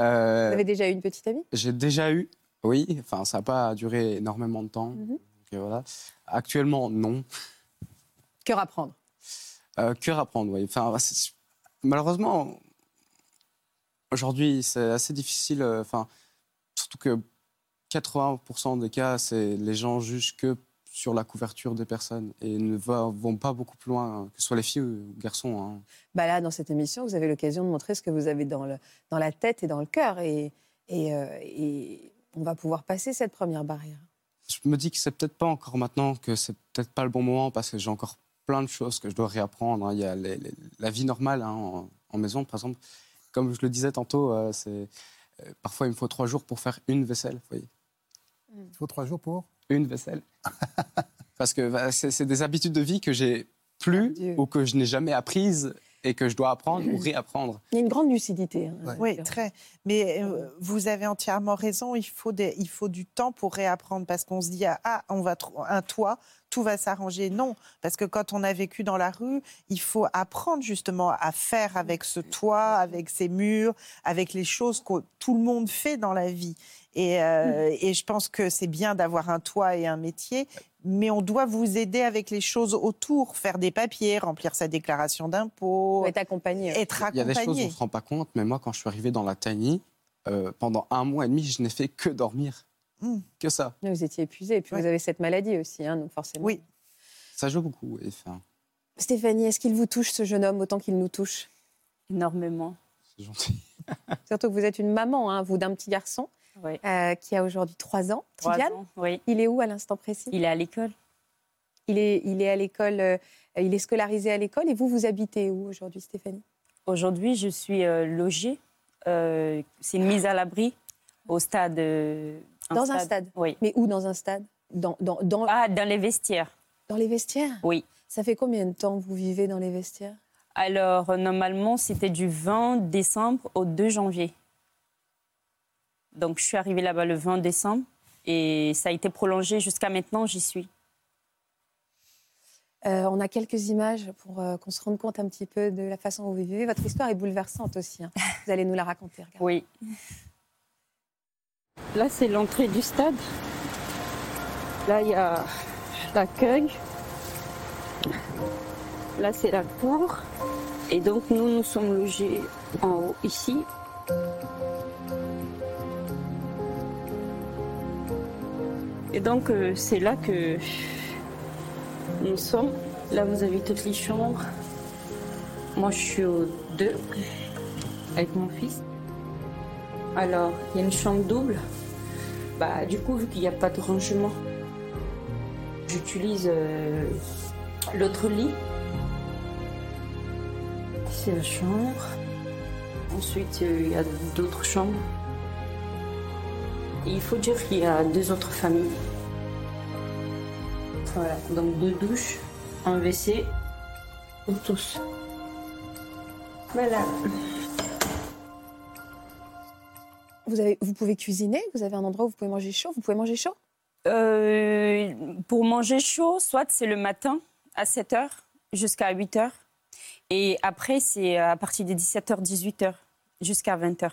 Euh, Vous avez déjà eu une petite amie? J'ai déjà eu, oui, enfin ça n'a pas duré énormément de temps. Mhm. donc, euh, voilà. Actuellement, non. Cœur à prendre. Euh, cœur à prendre, oui. Enfin, malheureusement, aujourd'hui, c'est assez difficile. euh, Enfin, surtout que 80% des cas, c'est les gens jugent que sur la couverture des personnes et ne vont pas beaucoup plus loin, que ce soit les filles ou les garçons. hein. Bah là, dans cette émission, vous avez l'occasion de montrer ce que vous avez dans, le, dans la tête et dans le cœur. Et, et, euh, et on va pouvoir passer cette première barrière. Je me dis que c'est peut-être pas encore maintenant, que c'est peut-être pas le bon moment parce que j'ai encore plein de choses que je dois réapprendre. hein. Il y a les- les- la vie normale hein, en, en maison, par exemple. Comme je le disais tantôt, euh, c'est euh, parfois il me faut trois jours pour faire une vaisselle. vous voyez. Il faut trois jours pour Une vaisselle. Parce que bah, c'est des habitudes de vie que j'ai plus ou que je n'ai jamais apprises et que je dois apprendre ou réapprendre. Il y a une grande lucidité. hein, Ouais. Oui, très. Mais euh, vous avez entièrement raison. Il faut, des- il faut du temps pour réapprendre parce qu'on se dit ah on va trou- un toit, tout va s'arranger. Non, parce que quand on a vécu dans la rue, il faut apprendre justement à faire avec ce toit, avec ces murs, avec les choses que tout le monde fait dans la vie. Et, euh, et je pense que c'est bien d'avoir un toit et un métier, mais on doit vous aider avec les choses autour, faire des papiers, remplir sa déclaration d'impôt, être accompagné. être Il y a des choses on ne se rend pas compte, mais moi, quand je suis arrivé dans la tiny, euh, pendant un mois et demi, je n'ai fait que dormir. Mm. Que ça. Vous étiez épuisé. Et puis Ouais. vous avez cette maladie aussi, hein, donc forcément. Oui. Ça joue beaucoup. Et, enfin, Stéphanie, est-ce qu'il vous touche, ce jeune homme, autant qu'il nous touche? Énormément. c'est gentil. Surtout que vous êtes une maman, hein, vous, d'un petit garçon Oui. euh, qui a aujourd'hui 3 ans. Trois Tidiane, ans, oui. il est où à l'instant précis? Il est à l'école. il est, il est à l'école, euh, il est scolarisé à l'école. Et vous, vous habitez où aujourd'hui, Stéphanie? Aujourd'hui, je suis euh, logée. C'est une mise à l'abri au stade. Dans un stade Oui. Mais où dans un stade? Dans, dans, dans, Ah, dans les vestiaires. dans les vestiaires? Oui. Ça fait combien de temps que vous vivez dans les vestiaires? Alors, normalement, c'était du 20 décembre au 2 janvier. Donc, je suis arrivée là-bas le 20 décembre et ça a été prolongé jusqu'à maintenant, j'y suis. Euh, on a quelques images pour euh, qu'on se rende compte un petit peu de la façon dont vous vivez. Votre histoire est bouleversante aussi. hein. Vous allez nous la raconter. regardez. Oui. Là, c'est l'entrée du stade. Là, il y a l'accueil. Là, c'est la cour. Et donc, nous, nous sommes logés en haut, ici. Et donc, euh, c'est là que nous sommes. Là, vous avez toutes les chambres. Moi, je suis au 2 avec mon fils. Alors, il y a une chambre double. Bah, du coup, vu qu'il n'y a pas de rangement, j'utilise euh, l'autre lit. C'est la chambre. Ensuite, il y a d'autres chambres. Et il faut dire qu'il y a deux autres familles. Voilà, donc deux douches, un WC pour tous. Voilà. Vous, avez, vous pouvez cuisiner Vous avez un endroit où vous pouvez manger chaud Vous pouvez manger chaud? Euh, pour manger chaud, soit c'est le matin à 7h jusqu'à 8h. Et après, c'est à partir de 17h, 18h jusqu'à 20h.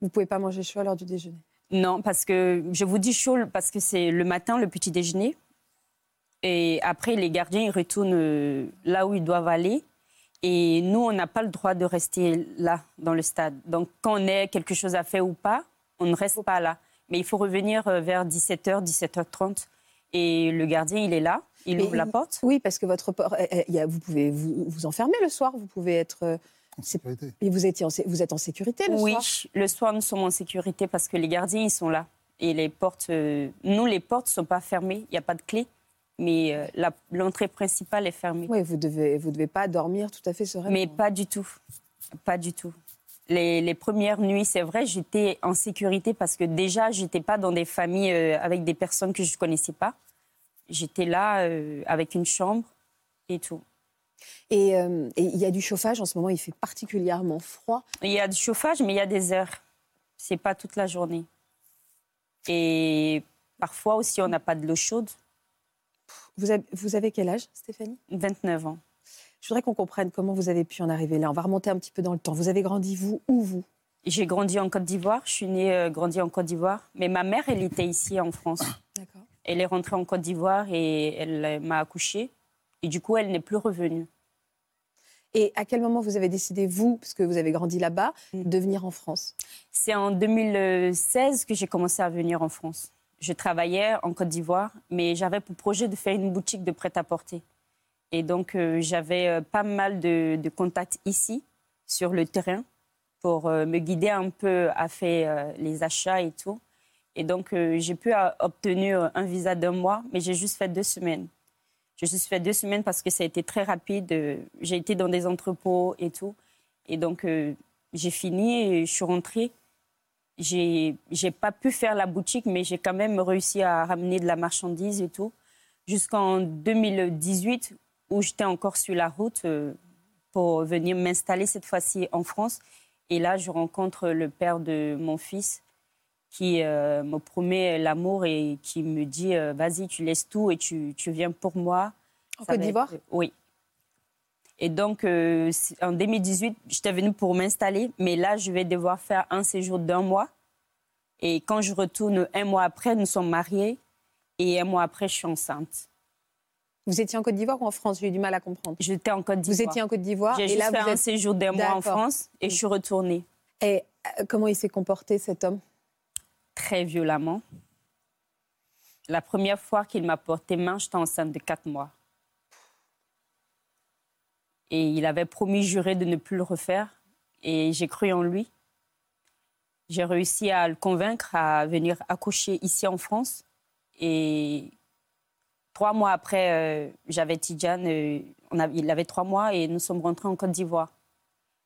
Vous pouvez pas manger chaud à l'heure du déjeuner? Non, parce que je vous dis chaud parce que c'est le matin, le petit déjeuner. Et après, les gardiens, ils retournent euh, là où ils doivent aller. Et nous, on n'a pas le droit de rester là, dans le stade. Donc, quand on a quelque chose à faire ou pas, on ne reste pas là. Mais il faut revenir euh, vers 17h, 17h30. Et le gardien, il est là, il Mais ouvre la porte. Oui, parce que votre por- euh, euh, il y a- vous pouvez vous, vous enfermer le soir. Vous pouvez être. En sécurité. Et vous, étiez en sé- vous êtes en sécurité le oui, soir? le soir, nous sommes en sécurité parce que les gardiens, ils sont là. Et les portes, euh, nous, les portes ne sont pas fermées, il n'y a pas de clé. Mais euh, l'entrée principale est fermée. Oui, vous devez, vous devez pas dormir tout à fait sereinement. Mais pas du tout. Pas du tout. Les, les premières nuits, c'est vrai, j'étais en sécurité parce que déjà, j'étais pas dans des familles euh, avec des personnes que je connaissais pas. J'étais là euh, avec une chambre et tout. Et euh, et il y a du chauffage en ce moment. Il fait particulièrement froid. Il y a du chauffage, mais il y a des heures. C'est pas toute la journée. Et parfois aussi, on n'a pas de l'eau chaude. Vous avez, vous avez quel âge, Stéphanie? 29 ans. Je voudrais qu'on comprenne comment vous avez pu en arriver là. On va remonter un petit peu dans le temps. Vous avez grandi vous où vous? J'ai grandi en Côte d'Ivoire. Je suis née, euh, grandie en Côte d'Ivoire. Mais ma mère, elle était ici en France. D'accord. Elle est rentrée en Côte d'Ivoire et elle euh, m'a accouchée. Et du coup, elle n'est plus revenue. Et à quel moment vous avez décidé, vous, parce que vous avez grandi là-bas, Mm. de venir en France? C'est en 2016 que j'ai commencé à venir en France. Je travaillais en Côte d'Ivoire, mais j'avais pour projet de faire une boutique de prêt-à-porter. Et donc, euh, j'avais euh, pas mal de, de contacts ici, sur le terrain, pour euh, me guider un peu à faire euh, les achats et tout. Et donc, j'ai pu obtenir un visa d'un mois, mais j'ai juste fait deux semaines. J'ai juste fait deux semaines parce que ça a été très rapide. Euh, J'ai été dans des entrepôts et tout. Et donc, euh, j'ai fini et je suis rentrée. J'ai pas pu faire la boutique, mais j'ai quand même réussi à ramener de la marchandise et tout. Jusqu'en 2018, où j'étais encore sur la route euh, pour venir m'installer cette fois-ci en France. Et là, je rencontre le père de mon fils qui euh, me promet l'amour et qui me dit euh, Vas-y, tu laisses tout et tu, tu viens pour moi. En Côte d'Ivoire être- Oui. Et donc, euh, en 2018, j'étais venue pour m'installer, mais là, je vais devoir faire un séjour d'un mois. Et quand je retourne un mois après, nous sommes mariés. Et un mois après, je suis enceinte. Vous étiez en Côte d'Ivoire ou en France? J'ai eu du mal à comprendre. J'étais en Côte Vous d'Ivoire. étiez en Côte d'Ivoire J'ai juste là fait vous un êtes. séjour d'un mois en. France et je suis retournée Et comment il s'est comporté cet homme? Très violemment. La première fois qu'il m'a porté main, j'étais enceinte de quatre mois. Et il avait promis, juré de ne plus le refaire. Et j'ai cru en lui. J'ai réussi à le convaincre à venir accoucher ici en France. Et trois mois après, euh, j'avais Tidjane. euh, il avait trois mois et nous sommes rentrés en Côte d'Ivoire.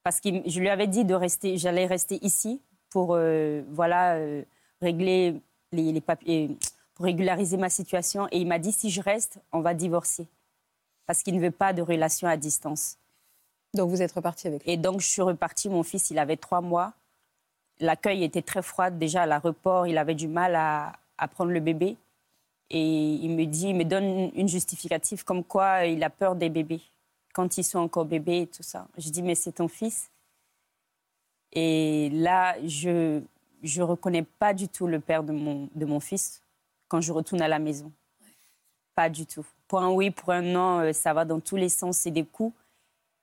Parce que je lui avais dit de rester, j'allais rester ici pour euh, voilà régler les, les papiers, pour régulariser ma situation. Et il m'a dit si je reste, on va divorcer parce qu'il ne veut pas de relation à distance. Donc vous êtes reparti avec lui. Et donc, je suis repartie. Mon fils, il avait trois mois. L'accueil était très froid. Déjà, à l'aéroport, il avait du mal à, à prendre le bébé. Et il me dit, il me donne une- une justificative comme quoi il a peur des bébés quand ils sont encore bébés et tout ça. Je dis, mais c'est ton fils. Et là, je je reconnais pas du tout le père de mon, de mon fils quand je retourne à la maison. Pas du tout. Pour un oui, pour un non, euh, ça va dans tous les sens, c'est des coups.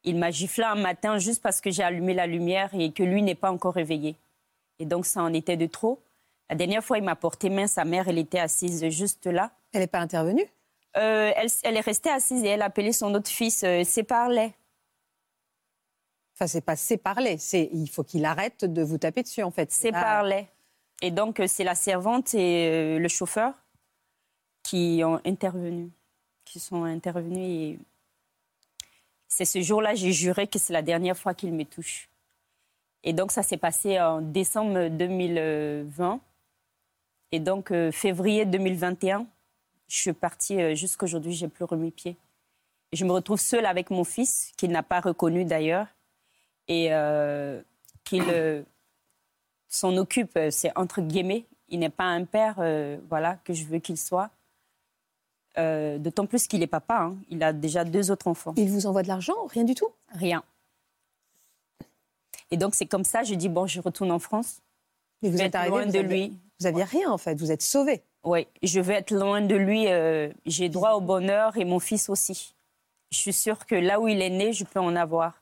Il m'a giflé un matin juste parce que j'ai allumé la lumière et que lui n'est pas encore réveillé. Et donc, ça en était de trop. La dernière fois, il m'a porté main. Sa mère, elle était assise juste là. Elle n'est pas intervenue? Euh, elle, elle est restée assise et elle a appelé son autre fils, euh, Séparlait. Enfin, c'est pas séparler, c'est il faut qu'il arrête de vous taper dessus en fait. Séparlait. Et donc, euh, c'est la servante et euh, le chauffeur qui ont intervenu, qui sont intervenus. Et c'est ce jour-là, j'ai juré que c'est la dernière fois qu'il me touche. Et donc, ça s'est passé en décembre 2020. Et donc, euh, février 2021, je suis partie euh, jusqu'aujourd'hui, j'ai plus remis pied. Je me retrouve seule avec mon fils, qu'il n'a pas reconnu d'ailleurs, et euh, qu'il euh, s'en occupe, euh, c'est entre guillemets. Il n'est pas un père, euh, voilà, que je veux qu'il soit. Euh, D'autant plus qu'il est papa, hein. il a déjà deux autres enfants. Il vous envoie de l'argent Rien du tout? Rien. Et donc, c'est comme ça, je dis, bon, je retourne en France. Mais vous Je vais êtes être loin vous de lui. Vous aviez rien en fait, vous êtes sauvé. Oui, je vais être loin de lui. euh, J'ai droit au bonheur et mon fils aussi. Je suis sûre que là où il est né, je peux en avoir.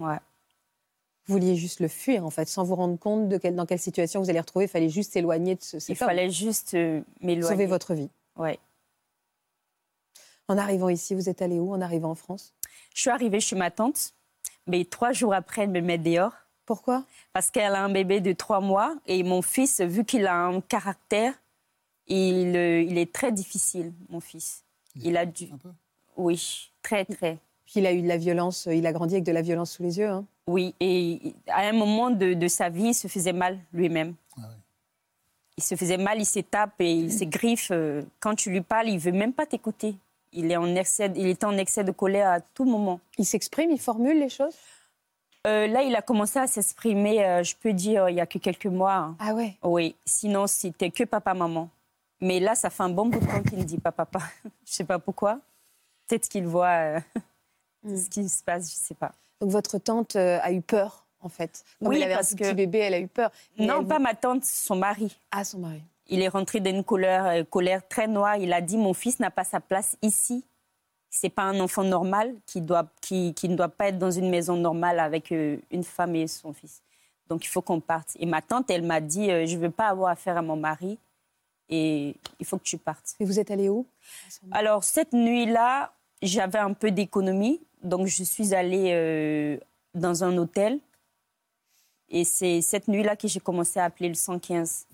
Ouais. Vous vouliez juste le fuir en fait, sans vous rendre compte de quelle- dans quelle situation vous allez retrouver. Il fallait juste s'éloigner de ce Il homme. fallait juste euh, m'éloigner. sauver votre vie. Ouais. En arrivant ici, vous êtes allé où en arrivant en France? Je suis arrivée chez ma tante, mais trois jours après, elle me met dehors. Pourquoi? Parce qu'elle a un bébé de trois mois et mon fils, vu qu'il a un caractère, il, euh, il est très difficile, mon fils. Il a du... Un peu? Oui, très, très. Puis il a eu de la violence, euh, il a grandi avec de la violence sous les yeux. hein. Oui, et à un moment de, de sa vie, il se faisait mal lui-même. Ah oui. Il se faisait mal, il s'étape et il se griffe. euh, Quand tu lui parles, il veut même pas t'écouter. Il est en excès, il était en excès de colère à tout moment. Il s'exprime, il formule les choses? Euh, là, il a commencé à s'exprimer, euh, je peux dire, il y a que quelques mois. hein. Ah ouais Oui, sinon c'était que papa-maman. Mais là, ça fait un bon bout de temps qu'il ne dit pas papa. je sais pas pourquoi. Peut-être qu'il voit euh, Mm. ce qui se passe, je sais pas. Donc votre tante euh, a eu peur en fait. Comme Oui, elle avait parce un que- petit bébé, elle a eu peur. Non, pas vous- ma tante, son mari. Ah, son mari. Il est rentré d'une colère, euh, colère très noire. Il a dit mon fils n'a pas sa place ici. C'est pas un enfant normal qui, doit, qui, qui ne doit pas être dans une maison normale avec euh, une femme et son fils. Donc il faut qu'on parte. Et ma tante, elle m'a dit je veux pas avoir affaire à mon mari et il faut que tu partes. Et vous êtes allé où? Alors, cette nuit-là, j'avais un peu d'économie. Donc, je suis allée euh, dans un hôtel. Et c'est cette nuit-là que j'ai commencé à appeler le 115.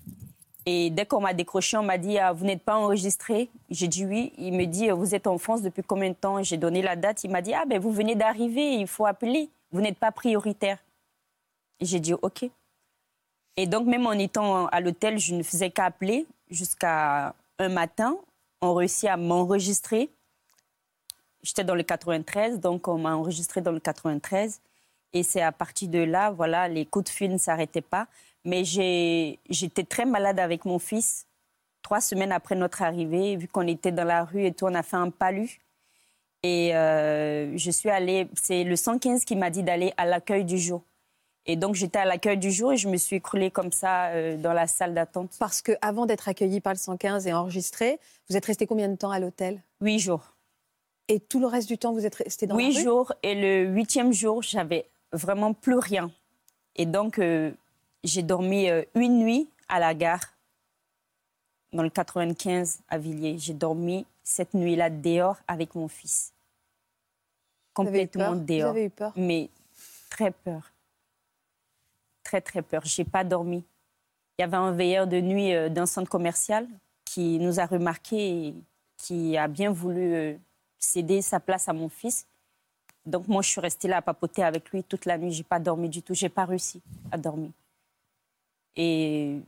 Et dès qu'on m'a décroché, on m'a dit ah, Vous n'êtes pas enregistré J'ai dit oui. Il me dit Vous êtes en France depuis combien de temps? J'ai donné la date. Il m'a dit Ah, ben vous venez d'arriver, il faut appeler. Vous n'êtes pas prioritaire. J'ai dit OK. Et donc, même en étant à l'hôtel, je ne faisais qu'appeler jusqu'à un matin. On réussit à m'enregistrer. J'étais dans le 93, donc on m'a enregistré dans le 93. Et c'est à partir de là, voilà, les coups de fil ne s'arrêtaient pas. Mais j'étais très malade avec mon fils. Trois semaines après notre arrivée, vu qu'on était dans la rue et tout, on a fait un palu. Et euh, je suis allée, c'est le 115 qui m'a dit d'aller à l'accueil du jour. Et donc j'étais à l'accueil du jour et je me suis écroulée comme ça euh, dans la salle d'attente. Parce qu'avant d'être accueillie par le 115 et enregistrée, vous êtes resté combien de temps à l'hôtel? Huit jours. Et tout le reste du temps, vous êtes resté dans Huit la rue jours. Et le huitième jour, j'avais vraiment plus rien. Et donc, euh, j'ai dormi une nuit à la gare, dans le 95 à Villiers. J'ai dormi cette nuit-là dehors avec mon fils complètement dehors. Vous avez eu peur Mais très peur. Très, très peur. Je n'ai pas dormi. Il y avait un veilleur de nuit euh, d'un centre commercial qui nous a remarqué et qui a bien voulu euh, céder sa place à mon fils. Donc moi, je suis restée là à papoter avec lui toute la nuit. Je n'ai pas dormi du tout. Je n'ai pas réussi à dormir. Et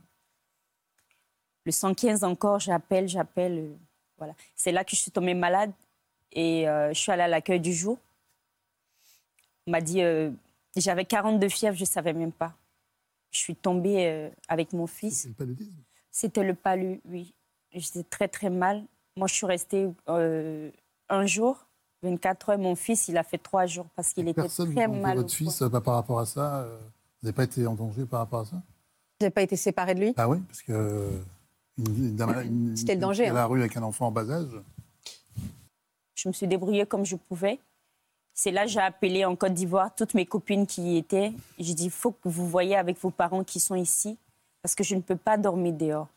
le 115 encore, j'appelle, j'appelle. Euh, voilà. C'est là que je suis tombée malade et je suis allée à l'accueil du jour. On m'a dit, euh, j'avais 42 fièvres, je ne savais même pas. Je suis tombée euh, avec mon fils. C'était le paludisme C'était le palu, oui. J'étais très très mal. Moi, je suis restée euh, un jour, 24 heures. Mon fils, il a fait trois jours parce qu'il était très mal. Votre fils, pas par rapport à ça, vous n'avez pas été en danger par rapport à ça? Vous n'avez pas été séparé de lui? Ah oui, parce que C'était le danger. À la hein. rue avec un enfant en bas âge. Je me suis débrouillée comme je pouvais. C'est là que j'ai appelé en Côte d'Ivoire toutes mes copines qui y étaient. J'ai dit, il faut que vous voyez avec vos parents qui sont ici, parce que je ne peux pas dormir dehors.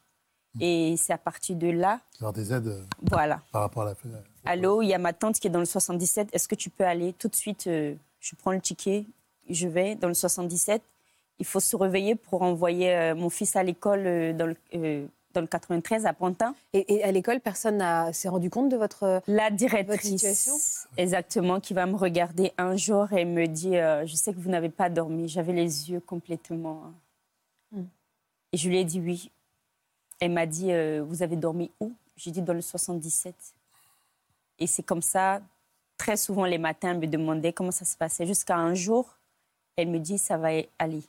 Et c'est à partir de là. Avoir des aides euh, voilà. par rapport à la. Allô, il y a ma tante qui est dans le 77. Est-ce que tu peux aller tout de suite euh, Je prends le ticket, je vais dans le 77. Il faut se réveiller pour envoyer euh, mon fils à l'école dans le dans le 93 à Pantin. Et, à l'école, personne s'est rendu compte de votre, La directrice, situation? Exactement, qui va me regarder un jour et me dit euh, Je sais que vous n'avez pas dormi. J'avais les yeux complètement. Hein. Hmm. Et je lui ai dit oui. Elle m'a dit euh, Vous avez dormi où? J'ai dit Dans le 77. Et c'est comme ça, très souvent les matins, elle me demandait comment ça se passait. Jusqu'à un jour, elle me dit Ça va aller.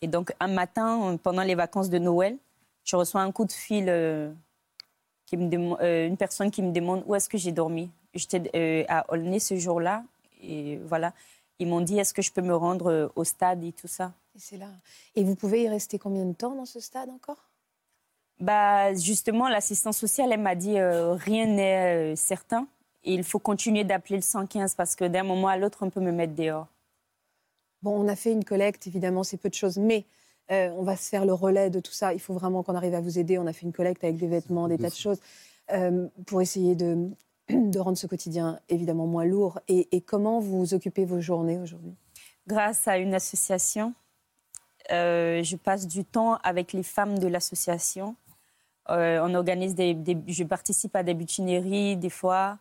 Et donc, un matin, pendant les vacances de Noël, je reçois un coup de fil, euh, qui me euh, une personne qui me demande où est-ce que j'ai dormi? J'étais à Aulnay ce jour-là, et voilà. Ils m'ont dit est-ce que je peux me rendre au stade et tout ça? Et c'est là. Et vous pouvez y rester combien de temps dans ce stade encore? Bah, Justement, l'assistance sociale, elle m'a dit rien n'est certain. Et il faut continuer d'appeler le 115 parce que d'un moment à l'autre, on peut me mettre dehors. Bon, on a fait une collecte, évidemment, c'est peu de choses. Mais euh, on va se faire le relais de tout ça. Il faut vraiment qu'on arrive à vous aider. On a fait une collecte avec des vêtements, des tas de choses, euh, pour essayer de, rendre ce quotidien évidemment moins lourd. Et, comment vous occupez vos journées aujourd'hui? Grâce à une association, euh, je passe du temps avec les femmes de l'association. On organise des, je participe à des butineries des fois,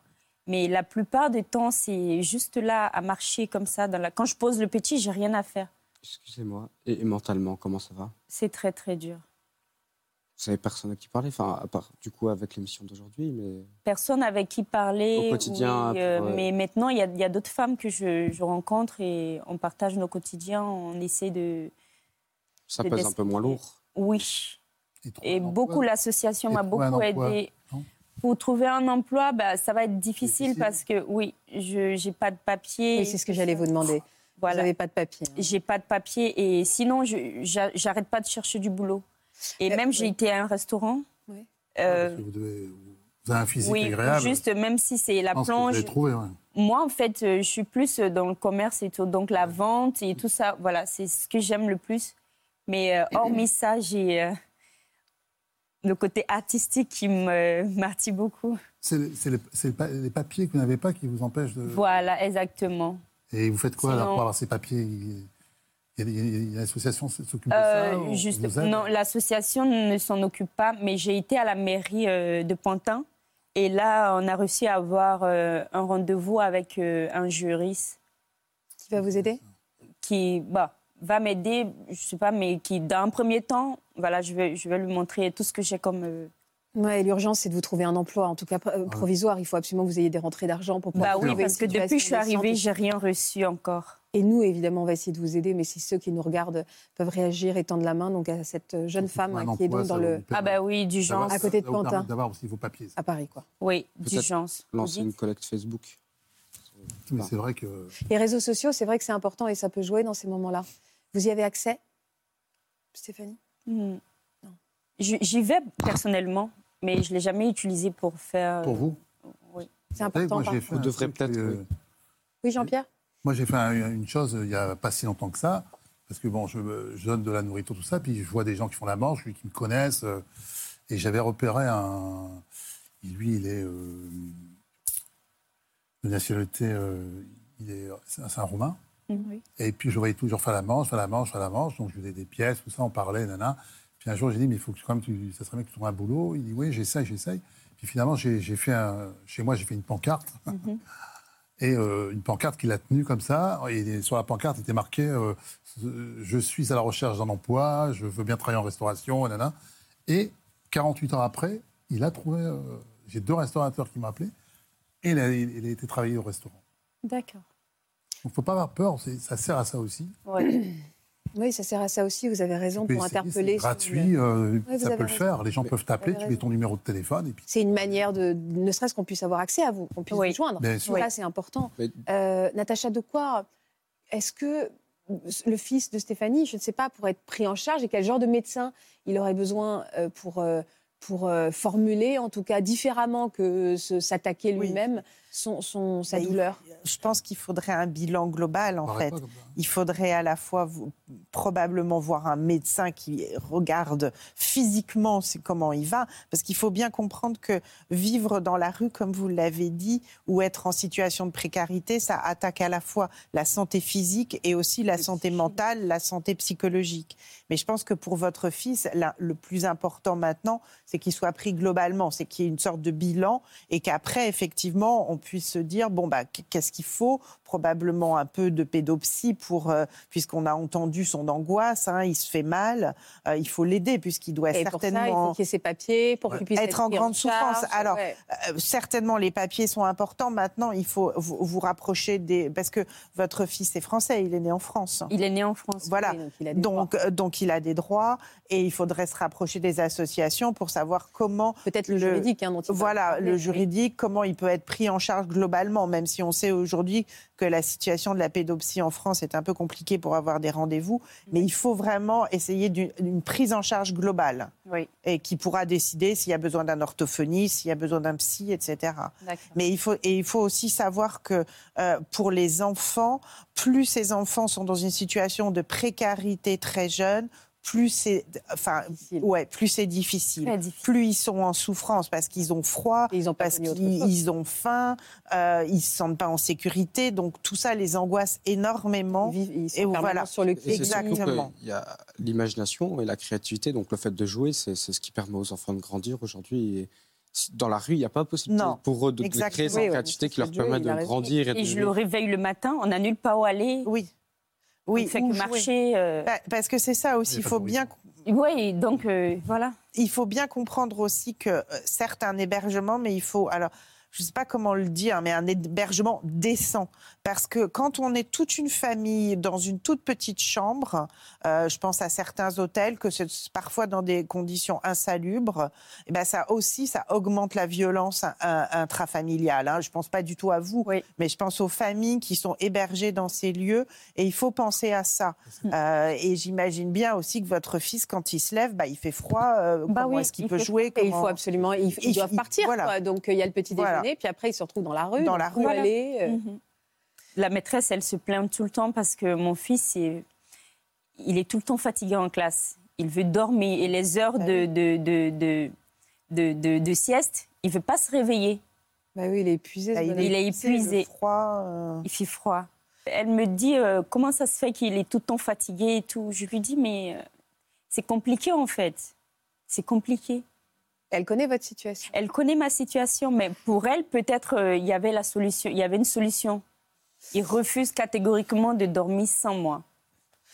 mais la plupart du temps, c'est juste là à marcher comme ça. Dans la... Quand je pose le petit, j'ai rien à faire. Excusez-moi. Et, mentalement, comment ça va? C'est très très dur. Vous n'avez personne à qui parler, enfin, à part du coup avec l'émission d'aujourd'hui, mais personne avec qui parler au quotidien. Euh, mais maintenant, il y a, d'autres femmes que je, rencontre et on partage nos quotidiens, on essaie de. Ça pèse un peu moins lourd. Oui. Et, beaucoup, l'association m'a beaucoup aidé. Pour trouver un emploi, bah, ça va être difficile, parce que oui, je n'ai pas de papier. Et c'est ce que j'allais vous demander. Voilà. Vous n'avez pas de papier. Hein. J'ai pas de papier et sinon, j'arrête pas de chercher du boulot. Et même, j'ai été à un restaurant. Oui. Euh, vous, devez, vous, avez un physique oui, agréable. juste, même si c'est la plonge. Trouvé, ouais. Moi, en fait, euh, je suis plus dans le commerce et tout. Donc, la vente et tout ça, voilà, c'est ce que j'aime le plus. Mais euh, hormis ça, j'ai le côté artistique qui me martille beaucoup. C'est les, papiers que vous n'avez pas qui vous empêchent de. Voilà, exactement. Et vous faites quoi alors pour avoir ces papiers? Il y, a, une association qui s'occupe de ça euh, juste, Non, l'association ne s'en occupe pas, mais j'ai été à la mairie euh, de Pantin. Et là, on a réussi à avoir euh, un rendez-vous avec un juriste. Qui va vous aider? Qui, bah, va m'aider, je sais pas, mais qui, dans un premier temps, voilà, je vais, je vais lui montrer tout ce que j'ai comme. euh, Ouais, l'urgence, c'est de vous trouver un emploi, en tout cas euh, provisoire. Il faut absolument que vous ayez des rentrées d'argent pour pouvoir Bah oui, trouver parce que depuis que je suis arrivée, j'ai rien reçu encore. Et nous, évidemment, on va essayer de vous aider, mais si ceux qui nous regardent peuvent réagir et tendre la main donc à cette jeune femme hein, qui est donc dans le Ah bah oui, d'urgence. d'avoir- À côté de Pantin. D'avoir aussi vos papiers. à Paris, quoi. Oui, d'urgence. Vous Lancer une collecte Facebook. Mais c'est vrai que Les réseaux sociaux, c'est vrai que c'est important et ça peut jouer dans ces moments-là. Vous y avez accès, Stéphanie? Hmm. J'y j'y vais personnellement, mais je ne l'ai jamais utilisé pour faire. pour vous, Oui. C'est savez, important. moi fait Vous un devrez peut-être, euh, oui. Oui, Jean-Pierre? Moi, j'ai fait un- une chose euh, il n'y a pas si longtemps que ça, parce que bon, je, je donne de la nourriture, tout ça, puis je vois des gens qui font la manche, lui, qui me connaissent, euh, et j'avais repéré un. Lui, il est euh, de nationalité, euh, il est, c'est un- Roumain. Oui. Et puis, je le voyais toujours faire la manche, faire la manche, faire la manche. Donc, je donnais des pièces, tout ça, on parlait, nana. Puis un jour, j'ai dit, mais il faut que quand même, tu, ça serait bien que tu trouves un boulot. Il dit, oui, j'essaye, j'essaye. Puis finalement, j'ai j'ai fait un, chez moi, j'ai fait une pancarte. Et euh, une pancarte qu'il a tenue comme ça. Et sur la pancarte était marqué euh, Je suis à la recherche d'un emploi, je veux bien travailler en restauration, nana. Et 48 ans après, il a trouvé. euh, J'ai deux restaurateurs qui m'ont appelé. Et il a, il a été travailler au restaurant. D'accord. Donc, il ne faut pas avoir peur, ça sert à ça aussi. Ouais. Oui, ça sert à ça aussi. Vous avez raison pour essayer, interpeller. C'est gratuit, le- euh, ça peut le raison. faire. Les gens peuvent t'appeler, tu mets ton numéro de téléphone et puis C'est une manière de, ne serait-ce qu'on puisse avoir accès à vous, qu'on puisse Oui. vous joindre. Bien sûr. Ça, c'est important. Mais- Euh, Natacha, de quoi est-ce que le fils de Stéphanie, je ne sais pas, pourrait être pris en charge et quel genre de médecin il aurait besoin euh, pour, euh, pour euh, formuler, en tout cas différemment que se- s'attaquer Oui. Lui-même, son, son- sa douleur Je pense qu'il faudrait un bilan global, en fait. Il faudrait à la fois vous- probablement voir un médecin qui regarde physiquement comment il va, parce qu'il faut bien comprendre que vivre dans la rue, comme vous l'avez dit, ou être en situation de précarité, ça attaque à la fois la santé physique et aussi la santé mentale, la santé psychologique. Mais je pense que pour votre fils, la- le plus important maintenant, c'est qu'il soit pris globalement, c'est qu'il y ait une sorte de bilan et qu'après, effectivement, on puisse se dire, bon, bah, qu'est-ce qu'il faut Probablement un peu de pédopsie pour, euh, puisqu'on a entendu son angoisse, hein, il se fait mal, euh, il faut l'aider puisqu'il doit Et pour ça, il faut certainement... qu'il y ait ses papiers, pour qu'il puisse Être en pris grande souffrance. charge. Alors, Ouais. Euh, certainement, les papiers sont importants. Maintenant, il faut vous, vous rapprocher des... Parce que votre fils est français, il est né en France. Il est né en France. Voilà. Oui, donc il a des Donc, donc, il a des droits et il faudrait se rapprocher des associations pour savoir comment Peut-être le, juridique hein, dont il voilà, parler, le oui. juridique, comment il peut être pris en charge globalement, même si on sait aujourd'hui que la situation de la pédopsie en France est un peu compliquée pour avoir des rendez-vous. Mais il faut vraiment essayer d'une prise en charge globale Oui, et qui pourra décider s'il y a besoin d'un orthophoniste, s'il y a besoin d'un psy, etc. Mais il faut, et il faut aussi savoir que euh, pour les enfants, plus ces enfants sont dans une situation de précarité très jeune, plus c'est, enfin, Difficile. ouais, plus c'est difficile. Plus ils sont en souffrance parce qu'ils ont froid, Et ils ont pas parce qu'ils ont faim, euh, ils se sentent pas en sécurité. Donc tout ça les angoisse énormément. Ils, vivent- ils sont Et voilà. sur le Et Exactement. qu'il y a l'imagination et la créativité, donc le fait de jouer, c'est ce qui permet aux enfants de grandir aujourd'hui. Et dans la rue, il n'y a pas possibilité Non, pour eux de, de créer cette Oui, créativité qui leur permet il de grandir. Et, Et de... je le réveille le matin, on n'a nulle part où aller. Oui. Oui, que euh, Bah, Parce que c'est ça aussi, Il faut bien. Oui, donc euh, voilà. il faut bien comprendre aussi que, euh, certes, un hébergement, mais il faut. Alors, je ne sais pas comment le dire, mais un hébergement décent. Parce que quand on est toute une famille dans une toute petite chambre, euh, je pense à certains hôtels, que c'est parfois dans des conditions insalubres, et ben ça aussi, ça augmente la violence in- in- intrafamiliale. hein. Je ne pense pas du tout à vous, Oui. mais je pense aux familles qui sont hébergées dans ces lieux, et il faut penser à ça. Euh, et j'imagine bien aussi que votre fils, quand il se lève, bah, il fait froid. euh, Bah comment oui, est-ce qu'il il peut jouer Et il comment- faut absolument, ils, ils Il- doivent il- partir. voilà. quoi. Donc euh, il y a le petit Voilà. déjeuner, puis après ils se retrouvent dans la rue. Dans la rue. Aller, euh, Mhm. La maîtresse, elle se plaint tout le temps parce que mon fils, il, il est tout le temps fatigué en classe. Il veut dormir et les heures Bah de, de, de, de, de, de- de sieste, il ne veut pas se réveiller. Bah oui, il est épuisé. Bah, il est épuisé, froid, euh, Il fait froid. Elle me dit euh, comment ça se fait qu'il est tout le temps fatigué et tout. Je lui dis mais euh, c'est compliqué en fait. C'est compliqué. Elle connaît votre situation. Elle connaît ma situation, mais pour elle, peut-être euh, il y avait la solution. Il y avait une solution. Il refuse catégoriquement de dormir sans moi.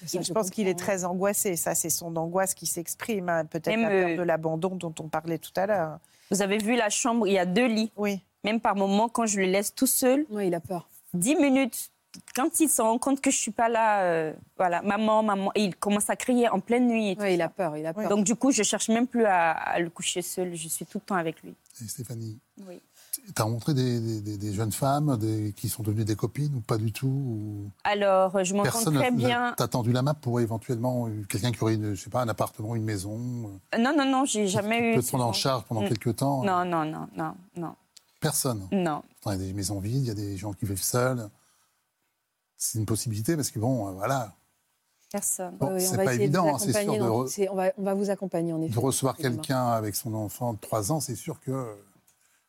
Ça, je, pense qu'il est très angoissé. Ça, c'est son angoisse qui s'exprime. hein. Peut-être Même, la peur euh, de l'abandon dont on parlait tout à l'heure. Vous avez vu la chambre, il y a deux lits. Oui. Même par moment, quand je le laisse tout seul, Oui, il a peur. 10 minutes, quand il se rend compte que je suis pas là, euh, voilà, maman, maman, et il commence à crier en pleine nuit. et tout. Oui, il a peur, il a peur. Donc du coup, je cherche même plus à, à le coucher seul. Je suis tout le temps avec lui. Et Stéphanie, Oui. Tu as rencontré des, des- des- des jeunes femmes des- qui sont devenues des copines ou pas du tout ou Alors, euh, je m'entends très bien. T'as tendu la main pour éventuellement euh, quelqu'un qui aurait, une, je sais pas, un appartement, une maison, euh, Non, non, non, j'ai jamais eu. peut te prendre en charge pendant Mm. quelques temps. Non, non, non, non, non, Personne. non. Il y a des maisons vides, il y a des gens qui vivent seuls. C'est une possibilité parce que bon, euh, voilà, Personne. Bon, Oui, oui, c'est pas évident, hein, c'est sûr de re- on, va, on va vous accompagner en effet. de recevoir quelqu'un avec son enfant de 3 ans, c'est sûr que.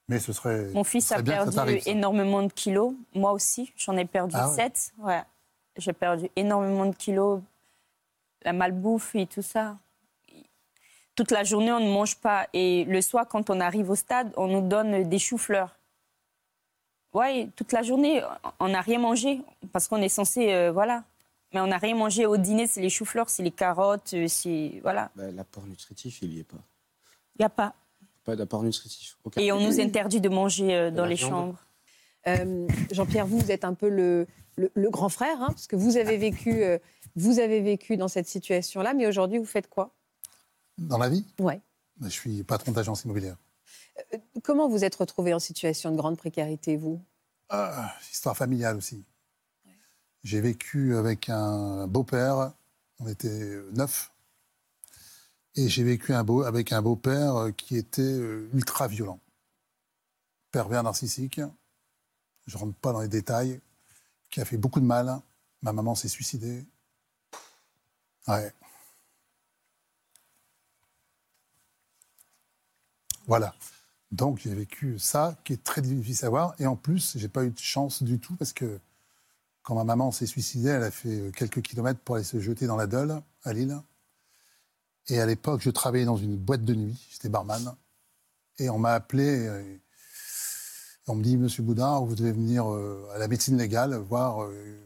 Mais ce serait. Mon fils a perdu énormément de kilos. Moi aussi, j'en ai perdu Ah ouais. 7. Ouais. J'ai perdu énormément de kilos. La malbouffe et tout ça. Toute la journée, on ne mange pas. Et le soir, quand on arrive au stade, on nous donne des choux-fleurs. Oui, toute la journée, on n'a rien mangé parce qu'on est censé, euh, voilà. Mais on n'a rien mangé au dîner, c'est les choux-fleurs, c'est les carottes, euh, c'est voilà. Bah, L'apport nutritif, il n'y est pas. Il n'y a pas. Pas d'apport nutritif. Et on nous interdit de manger euh, dans les viande. chambres. Euh, Jean-Pierre, vous, vous êtes un peu le, le- le grand frère, hein, parce que vous avez vécu, euh, vous avez vécu dans cette situation-là, mais aujourd'hui, vous faites quoi? Dans la vie, Ouais. je suis patron d'agence immobilière. Comment vous êtes retrouvé en situation de grande précarité, vous? Ah, histoire familiale aussi. J'ai vécu avec un beau-père, on était neuf, et j'ai vécu avec un beau-père euh, qui était euh, ultra violent, pervers narcissique. Je rentre pas dans les détails, qui a fait beaucoup de mal. Ma maman s'est suicidée. Ouais. Voilà. Donc j'ai vécu ça, qui est très difficile à voir. Et en plus, j'ai pas eu de chance du tout parce que quand ma maman s'est suicidée, elle a fait euh, quelques kilomètres pour aller se jeter dans la Dole, à Lille. Et à l'époque, je travaillais dans une boîte de nuit, j'étais barman. Et on m'a appelé, et on me dit, Monsieur Boudard, vous devez venir euh, à la médecine légale voir, euh,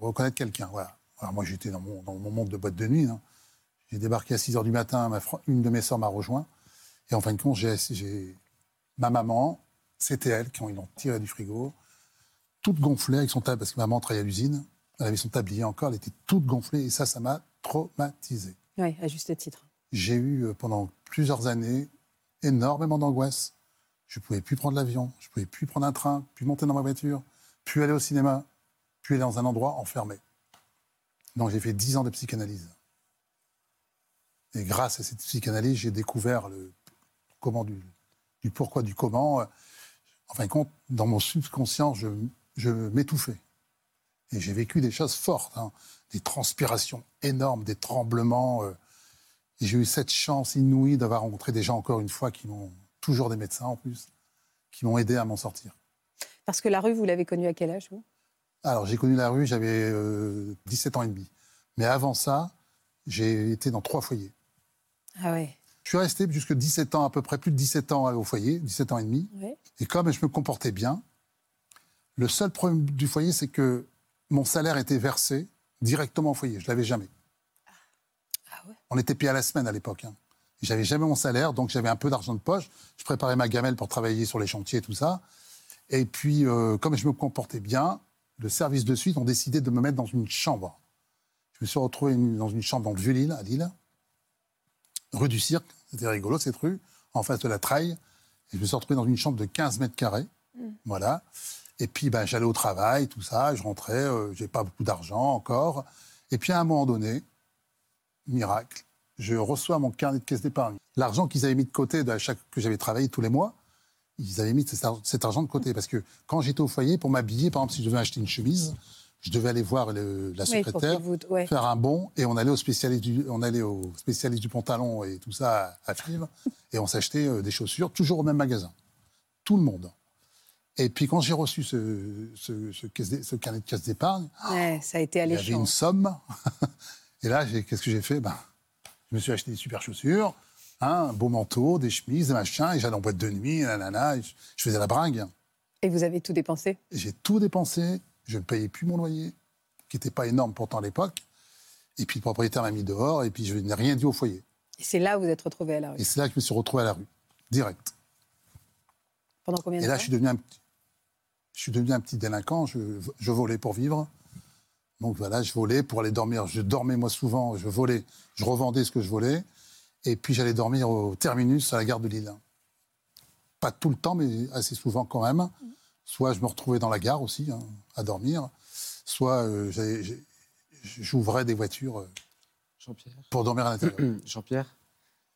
reconnaître quelqu'un. Voilà. Alors moi, j'étais dans mon, monde de boîte de nuit. hein. J'ai débarqué à 6 h du matin, ma une de mes sœurs m'a rejoint. Et en fin de compte, j'ai, ma maman, c'était elle, quand ils l'ont tirée du frigo, toute gonflée avec son tablier, parce que maman travaillait à l'usine, elle avait son tablier encore, elle était toute gonflée, et ça, ça m'a traumatisé. Oui, à juste titre. J'ai eu euh, pendant plusieurs années énormément d'angoisse. Je ne pouvais plus prendre l'avion, je ne pouvais plus prendre un train, plus monter dans ma voiture, plus aller au cinéma, plus aller dans un endroit enfermé. Donc j'ai fait dix ans de psychanalyse. Et grâce à cette psychanalyse, j'ai découvert le comment du, pourquoi du comment. En fin de compte, dans mon subconscient, je, je m'étouffais. Et j'ai vécu des choses fortes, hein, des transpirations énormes, des tremblements. euh, et j'ai eu cette chance inouïe d'avoir rencontré des gens, encore une fois, qui m'ont, toujours des médecins en plus, qui m'ont aidé à m'en sortir. Parce que la rue, vous l'avez connue à quel âge, vous? Alors, j'ai connu la rue, j'avais euh, 17 ans et demi. Mais avant ça, j'ai été dans trois foyers. Ah ouais. Je suis resté jusque 17 ans, à peu près plus de 17 ans au foyer, 17 ans et demi. Ouais. Et comme je me comportais bien, le seul problème du foyer, c'est que mon salaire était versé directement au foyer. Je ne l'avais jamais. Ah ouais. On était payé à la semaine à l'époque. Hein. J'avais jamais mon salaire, donc j'avais un peu d'argent de poche. Je préparais ma gamelle pour travailler sur les chantiers et tout ça. Et puis, euh, comme je me comportais bien, le service de suite ont décidé de me mettre dans une chambre. Je me suis retrouvé une- dans une chambre dans le Vieux-Lille, à Lille, rue du Cirque. C'était rigolo, cette rue, en face de la Traille. Et je me suis retrouvé dans une chambre de 15 mètres carrés. Voilà. Et puis, ben, j'allais au travail, tout ça. Je rentrais, euh, j'ai pas beaucoup d'argent encore. Et puis, à un moment donné, miracle, je reçois mon carnet de caisse d'épargne. L'argent qu'ils avaient mis de côté de chaque que j'avais travaillé tous les mois, ils avaient mis cet ar- cet argent de côté. Parce que quand j'étais au foyer, pour m'habiller, par exemple, si je devais acheter une chemise, je devais aller voir le- la secrétaire, qu'il vous- ouais. faire un bon, et on allait au spécialiste du, on allait au spécialiste du pantalon et tout ça à Fives, et on s'achetait euh, des chaussures, toujours au même magasin. Tout le monde. Et puis quand j'ai reçu ce, ce, ce caisse d'é- ce carnet de caisse d'épargne, Ouais, ça a été il y avait alléchant. une somme. Et là, qu'est-ce que j'ai fait? Ben, Je me suis acheté des super chaussures, hein, un beau manteau, des chemises, des machins, et j'allais en boîte de nuit, nanana, et je, je faisais la bringue. Et vous avez tout dépensé? Et J'ai tout dépensé, je ne payais plus mon loyer, qui n'était pas énorme pourtant à l'époque. Et puis le propriétaire m'a mis dehors et puis je n'ai rien dit au foyer. Et c'est là où vous êtes retrouvé à la rue? Et c'est là que je me suis retrouvé à la rue, direct. Pendant combien de Et temps? là, je suis devenu un, petit- je suis devenu un petit délinquant. Je, je volais pour vivre. Donc voilà, je volais pour aller dormir. Je dormais moi souvent. Je volais. Je revendais ce que je volais. Et puis j'allais dormir au terminus à la gare de Lille. Pas tout le temps, mais assez souvent quand même. Soit je me retrouvais dans la gare aussi hein, à dormir. Soit euh, j'ouvrais des voitures euh, pour dormir à l'intérieur. Jean-Pierre,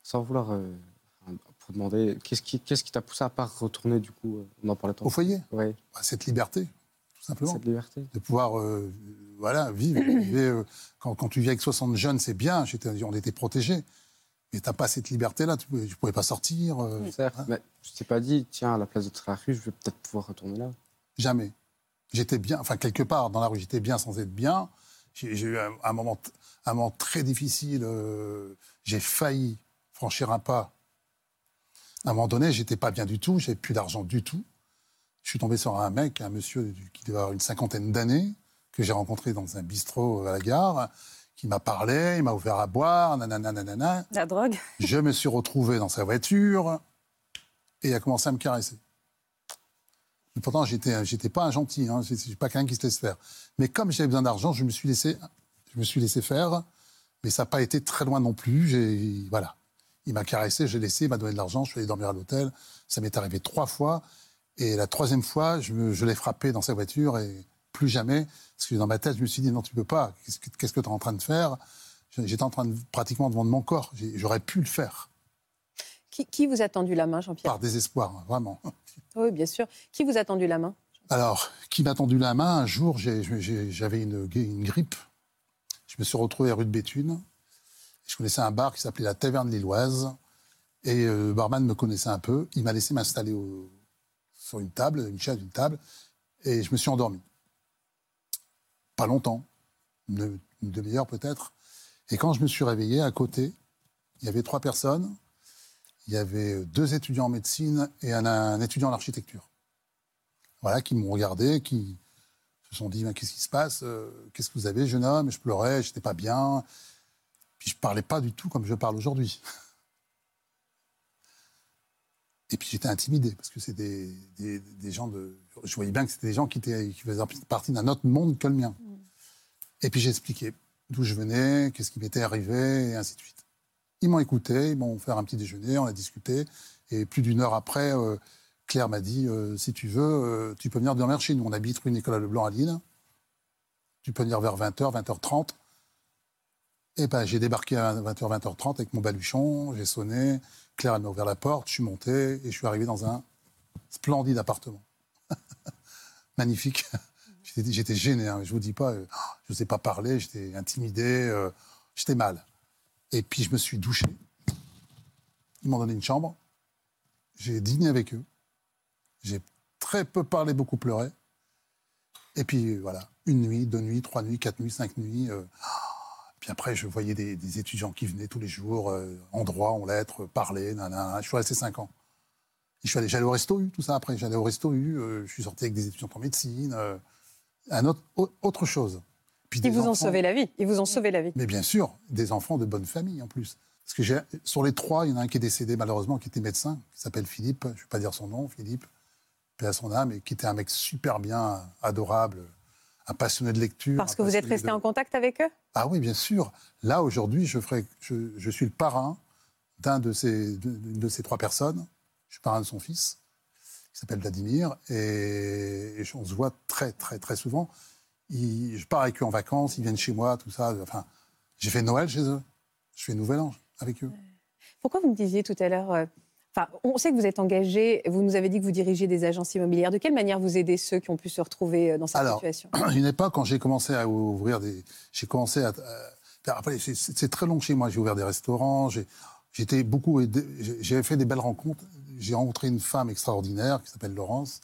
sans vouloir euh, pour demander, qu'est-ce qui qu'est-ce qui t'a poussé à part retourner du coup On en parlait Au foyer, Oui, Bah, cette liberté, tout simplement. cette liberté. de pouvoir euh, voilà, vivre. Vivre, euh, quand, quand tu vis avec 60 jeunes, c'est bien, on était protégés. Mais tu n'as pas cette liberté-là, tu ne pouvais pas sortir. euh, Certes, mais je t'ai pas dit, tiens, à la place à la rue, je vais peut-être pouvoir retourner là. Jamais. J'étais bien, enfin quelque part dans la rue, j'étais bien sans être bien. J'ai eu un, un moment, un moment très difficile. euh, j'ai failli franchir un pas. À un moment donné, j'étais pas bien du tout, j'avais plus d'argent du tout. Je suis tombé sur un mec, un monsieur qui devait avoir une cinquantaine d'années, que j'ai rencontré dans un bistrot à la gare, qui m'a parlé, il m'a ouvert à boire, nanana, nanana. La drogue Je me suis retrouvé dans sa voiture et il a commencé à me caresser. Et pourtant, j'étais, j'étais pas un gentil, hein, je suis pas quelqu'un qui se laisse faire. Mais comme j'avais besoin d'argent, je me suis laissé, je me suis laissé faire. Mais ça n'a pas été très loin non plus. J'ai, voilà, il m'a caressé, j'ai laissé, il m'a donné de l'argent, je suis allé dormir à l'hôtel. Ça m'est arrivé trois fois. Et la troisième fois, je, l'ai frappé dans sa voiture et plus jamais. Parce que dans ma tête, je me suis dit non, tu peux pas. Qu'est-ce que tu es en train de faire? J'étais en train de pratiquement de vendre mon corps. J'aurais pu le faire Qui, qui vous a tendu la main, Jean-Pierre? Par désespoir, vraiment. Oui, bien sûr. Qui vous a tendu la main? Alors, qui m'a tendu la main? Un jour, j'avais une, une grippe. Je me suis retrouvé à rue de Béthune. Je connaissais un bar qui s'appelait la Taverne Lilloise. Et euh, le barman me connaissait un peu. Il m'a laissé m'installer sur une table, une chaise, une table. Et je me suis endormi. Pas longtemps, une, demi-heure peut-être. Et quand je me suis réveillé, à côté, il y avait trois personnes. Il y avait deux étudiants en médecine et un, étudiant en architecture voilà, qui m'ont regardé, qui se sont dit qu'est-ce qui se passe? Euh, Qu'est-ce que vous avez, jeune homme? Je pleurais, j'étais pas bien. Puis je parlais pas du tout comme je parle aujourd'hui. Et puis j'étais intimidé parce que c'est des, des- des gens de. Je voyais bien que c'était des gens qui, étaient, qui faisaient partie d'un autre monde que le mien. Et puis j'ai expliqué d'où je venais, qu'est-ce qui m'était arrivé, et ainsi de suite. Ils m'ont écouté, ils m'ont fait un petit déjeuner, on a discuté. Et plus d'une heure après, euh, Claire m'a dit euh, si tu veux, euh, tu peux venir dormir chez nous. On habite rue Nicolas Leblanc à Lille. Tu peux venir vers 20h, 20h30. Et ben, j'ai débarqué à 20h, 20h30 avec mon baluchon, j'ai sonné. Claire, m'a ouvert la porte, je suis monté et je suis arrivé dans un splendide appartement. Magnifique. J'étais- gêné, hein, je vous dis pas, euh, je ne sais pas parler, j'étais intimidé, euh, j'étais mal. Et puis je me suis douché. Ils m'ont donné une chambre. J'ai dîné avec eux. J'ai très peu parlé, beaucoup pleuré. Et puis voilà, une nuit, deux nuits, trois nuits, quatre nuits, cinq nuits. euh, puis après, je voyais des, des étudiants qui venaient tous les jours, euh, en droit, en lettres, parler, nanana. Je suis resté cinq ans. Et je suis allé, j'allais au resto U, tout ça après. J'allais au resto U, euh, je suis sorti avec des étudiants en médecine, euh, un autre, au- autre chose. Puis Ils vous ont sauvé la vie. Ils vous ont sauvé la vie. mais bien sûr, des enfants de bonne famille en plus. Parce que j'ai- sur les trois, il y en a un qui est décédé malheureusement, qui était médecin, qui s'appelle Philippe. Je ne vais pas dire son nom, Philippe, paix à son âme, et qui était un mec super bien, adorable, un passionné de lecture. Parce que vous êtes resté de- en contact avec eux? Ah oui, bien sûr. Là, aujourd'hui, je, ferai, je, je suis le parrain d'un de ces, d'une de ces trois personnes. Je suis parrain de son fils, qui s'appelle Vladimir, et, et on se voit très, très, très souvent. Je pars avec eux en vacances, ils viennent chez moi, tout ça. Enfin, j'ai fait Noël chez eux. Je fais Nouvel An avec eux. Pourquoi vous me disiez tout à l'heure, euh, enfin, on sait que vous êtes engagé, vous nous avez dit que vous dirigez des agences immobilières. De quelle manière vous aidez ceux qui ont pu se retrouver euh, dans cette Alors, situation? une époque, quand j'ai commencé à ouvrir des. J'ai commencé à. après, c'est- très long chez moi. J'ai ouvert des restaurants. j'ai- J'étais beaucoup. J'ai fait des belles rencontres. J'ai rencontré une femme extraordinaire qui s'appelle Laurence,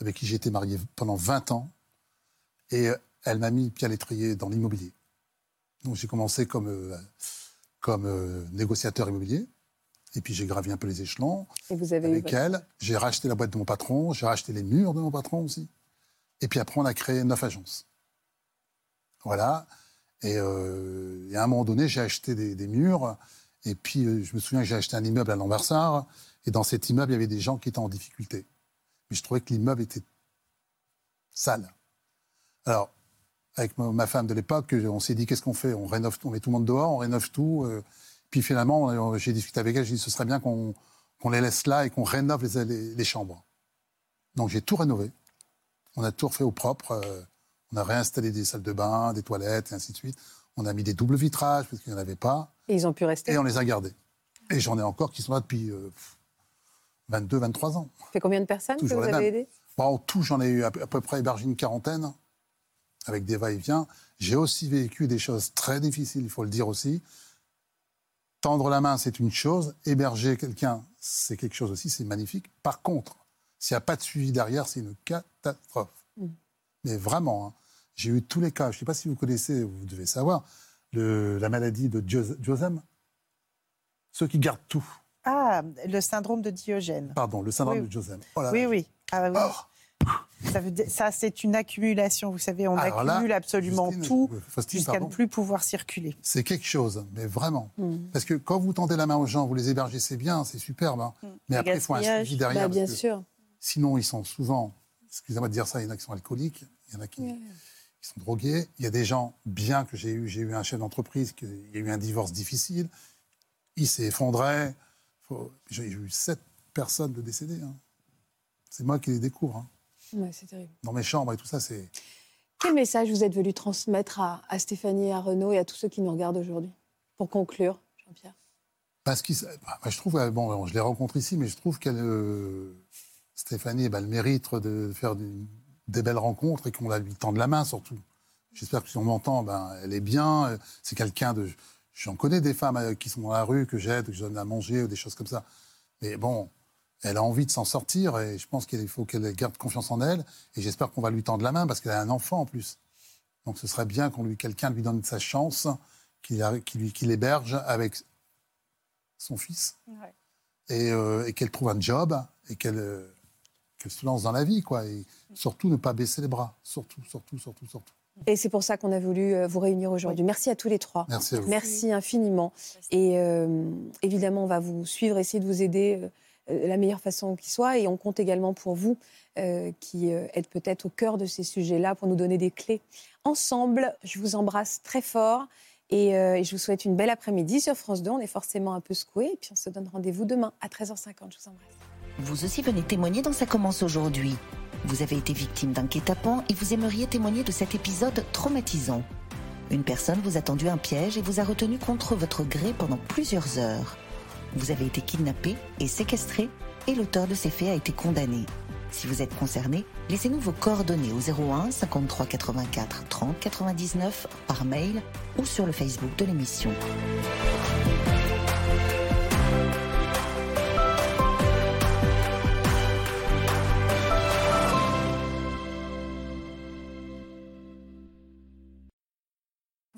avec qui j'ai été marié pendant 20 ans. Et euh, elle m'a mis pied à l'étrier dans l'immobilier. Donc j'ai commencé comme, euh, comme négociateur immobilier. Et puis j'ai gravi un peu les échelons Et vous avez avec elle. J'ai racheté la boîte de mon patron, j'ai racheté les murs de mon patron aussi. Et puis après, on a créé neuf agences. Voilà. Et, euh, et à un moment donné, j'ai acheté des, des murs. Et puis, euh, je me souviens que j'ai acheté un immeuble à Lambersart. Et dans cet immeuble, il y avait des gens qui étaient en difficulté. Mais je trouvais que l'immeuble était sale. Alors, avec ma, ma femme de l'époque, on s'est dit qu'est-ce qu'on fait? On rénove, on met tout le monde dehors, on rénove tout. euh. Puis finalement, j'ai discuté avec elle, j'ai dit ce serait bien qu'on les laisse là et qu'on rénove les, les- les chambres. Donc j'ai tout rénové. On a tout refait au propre. euh, on a réinstallé des salles de bain, des toilettes et ainsi de suite. On a mis des doubles vitrages parce qu'il n'y en avait pas. Et ils ont pu rester. Et on les a gardés. Et j'en ai encore qui sont là depuis euh, 22, 23 ans. Ça fait combien de personnes Toujours que vous avez mêmes. aidé Bon, en tout, j'en ai eu à peu, à peu près hébergé une quarantaine, avec des va-et-vient. J'ai aussi vécu des choses très difficiles, il faut le dire aussi. Tendre la main, c'est une chose. Héberger quelqu'un, c'est quelque chose aussi, c'est magnifique. Par contre, s'il n'y a pas de suivi derrière, c'est une catastrophe. Mm. Mais vraiment, hein, j'ai eu tous les cas. Je ne sais pas si vous connaissez, vous devez savoir, le- la maladie de Dios- Diosem. Ceux qui gardent tout. Ah, le syndrome de Diogène. Pardon, le syndrome Oui. de Diosem. Oh Oui, oui. Ah, oui. Oh, Ça, veut dire- ça, c'est une accumulation. Vous savez, on Alors là, accumule absolument Justine, tout euh, Faustine, jusqu'à pardon. ne plus pouvoir circuler. C'est quelque chose, mais vraiment. Hmm. Parce que quand vous tendez la main aux gens, vous les hébergez, c'est bien, c'est superbe. hein. Mm. Mais Le après, il faut un suivi derrière. Bah, bien parce que sûr. Sinon, ils sont souvent, excusez-moi de dire ça, il y en a qui sont alcooliques, il y en a qui, qui sont drogués. Il y a des gens bien que j'ai eu. J'ai eu un chef d'entreprise, qui- il y a eu un divorce difficile. Il s'est effondré. Faut- J'ai eu sept personnes de décédées. hein. C'est moi qui les découvre. hein. Ouais, c'est terrible. Dans mes chambres et tout ça, c'est. Quel message vous êtes venu transmettre à, à Stéphanie, à Renaud et à tous ceux qui nous regardent aujourd'hui Pour conclure, Jean-Pierre? Parce que bah, je trouve, euh, bon, je l'ai rencontrée ici, mais je trouve qu'elle, euh, Stéphanie, eh ben, elle mérite de faire du- des belles rencontres et qu'on la lui tende la main surtout. J'espère que si on m'entend, ben, elle est bien. euh, C'est quelqu'un de. J'en connais des femmes qui sont dans la rue que j'aide, que je donne à manger ou des choses comme ça. Mais bon, elle a envie de s'en sortir et je pense qu'il faut qu'elle garde confiance en elle. Et j'espère qu'on va lui tendre la main parce qu'elle a un enfant en plus. Donc ce serait bien qu'on lui, quelqu'un lui donne sa chance, qu'il qu'il l'héberge avec son fils et, euh, et qu'elle trouve un job et qu'elle euh, qu'elle se lance dans la vie, quoi. Et surtout ne pas baisser les bras, surtout, surtout, surtout, surtout. Et c'est pour ça qu'on a voulu euh, vous réunir aujourd'hui. Merci à tous les trois. Merci à vous. Merci infiniment. Et euh, évidemment, on va vous suivre, essayer de vous aider la meilleure façon qui soit. Et on compte également pour vous, euh, qui euh, êtes peut-être au cœur de ces sujets-là, pour nous donner des clés. Ensemble, je vous embrasse très fort. Et, euh, et je vous souhaite une belle après-midi sur France 2. On est forcément un peu secoué. Et puis on se donne rendez-vous demain à 13h50. Je vous embrasse. Vous aussi venez témoigner dans Ça commence aujourd'hui. Vous avez été victime d'un guet-apens et vous aimeriez témoigner de cet épisode traumatisant. Une personne vous a tendu un piège et vous a retenu contre votre gré pendant plusieurs heures. Vous avez été kidnappé et séquestré et l'auteur de ces faits a été condamné. Si vous êtes concerné, laissez-nous vos coordonnées au 01 53 84 30 99 par mail ou sur le Facebook de l'émission.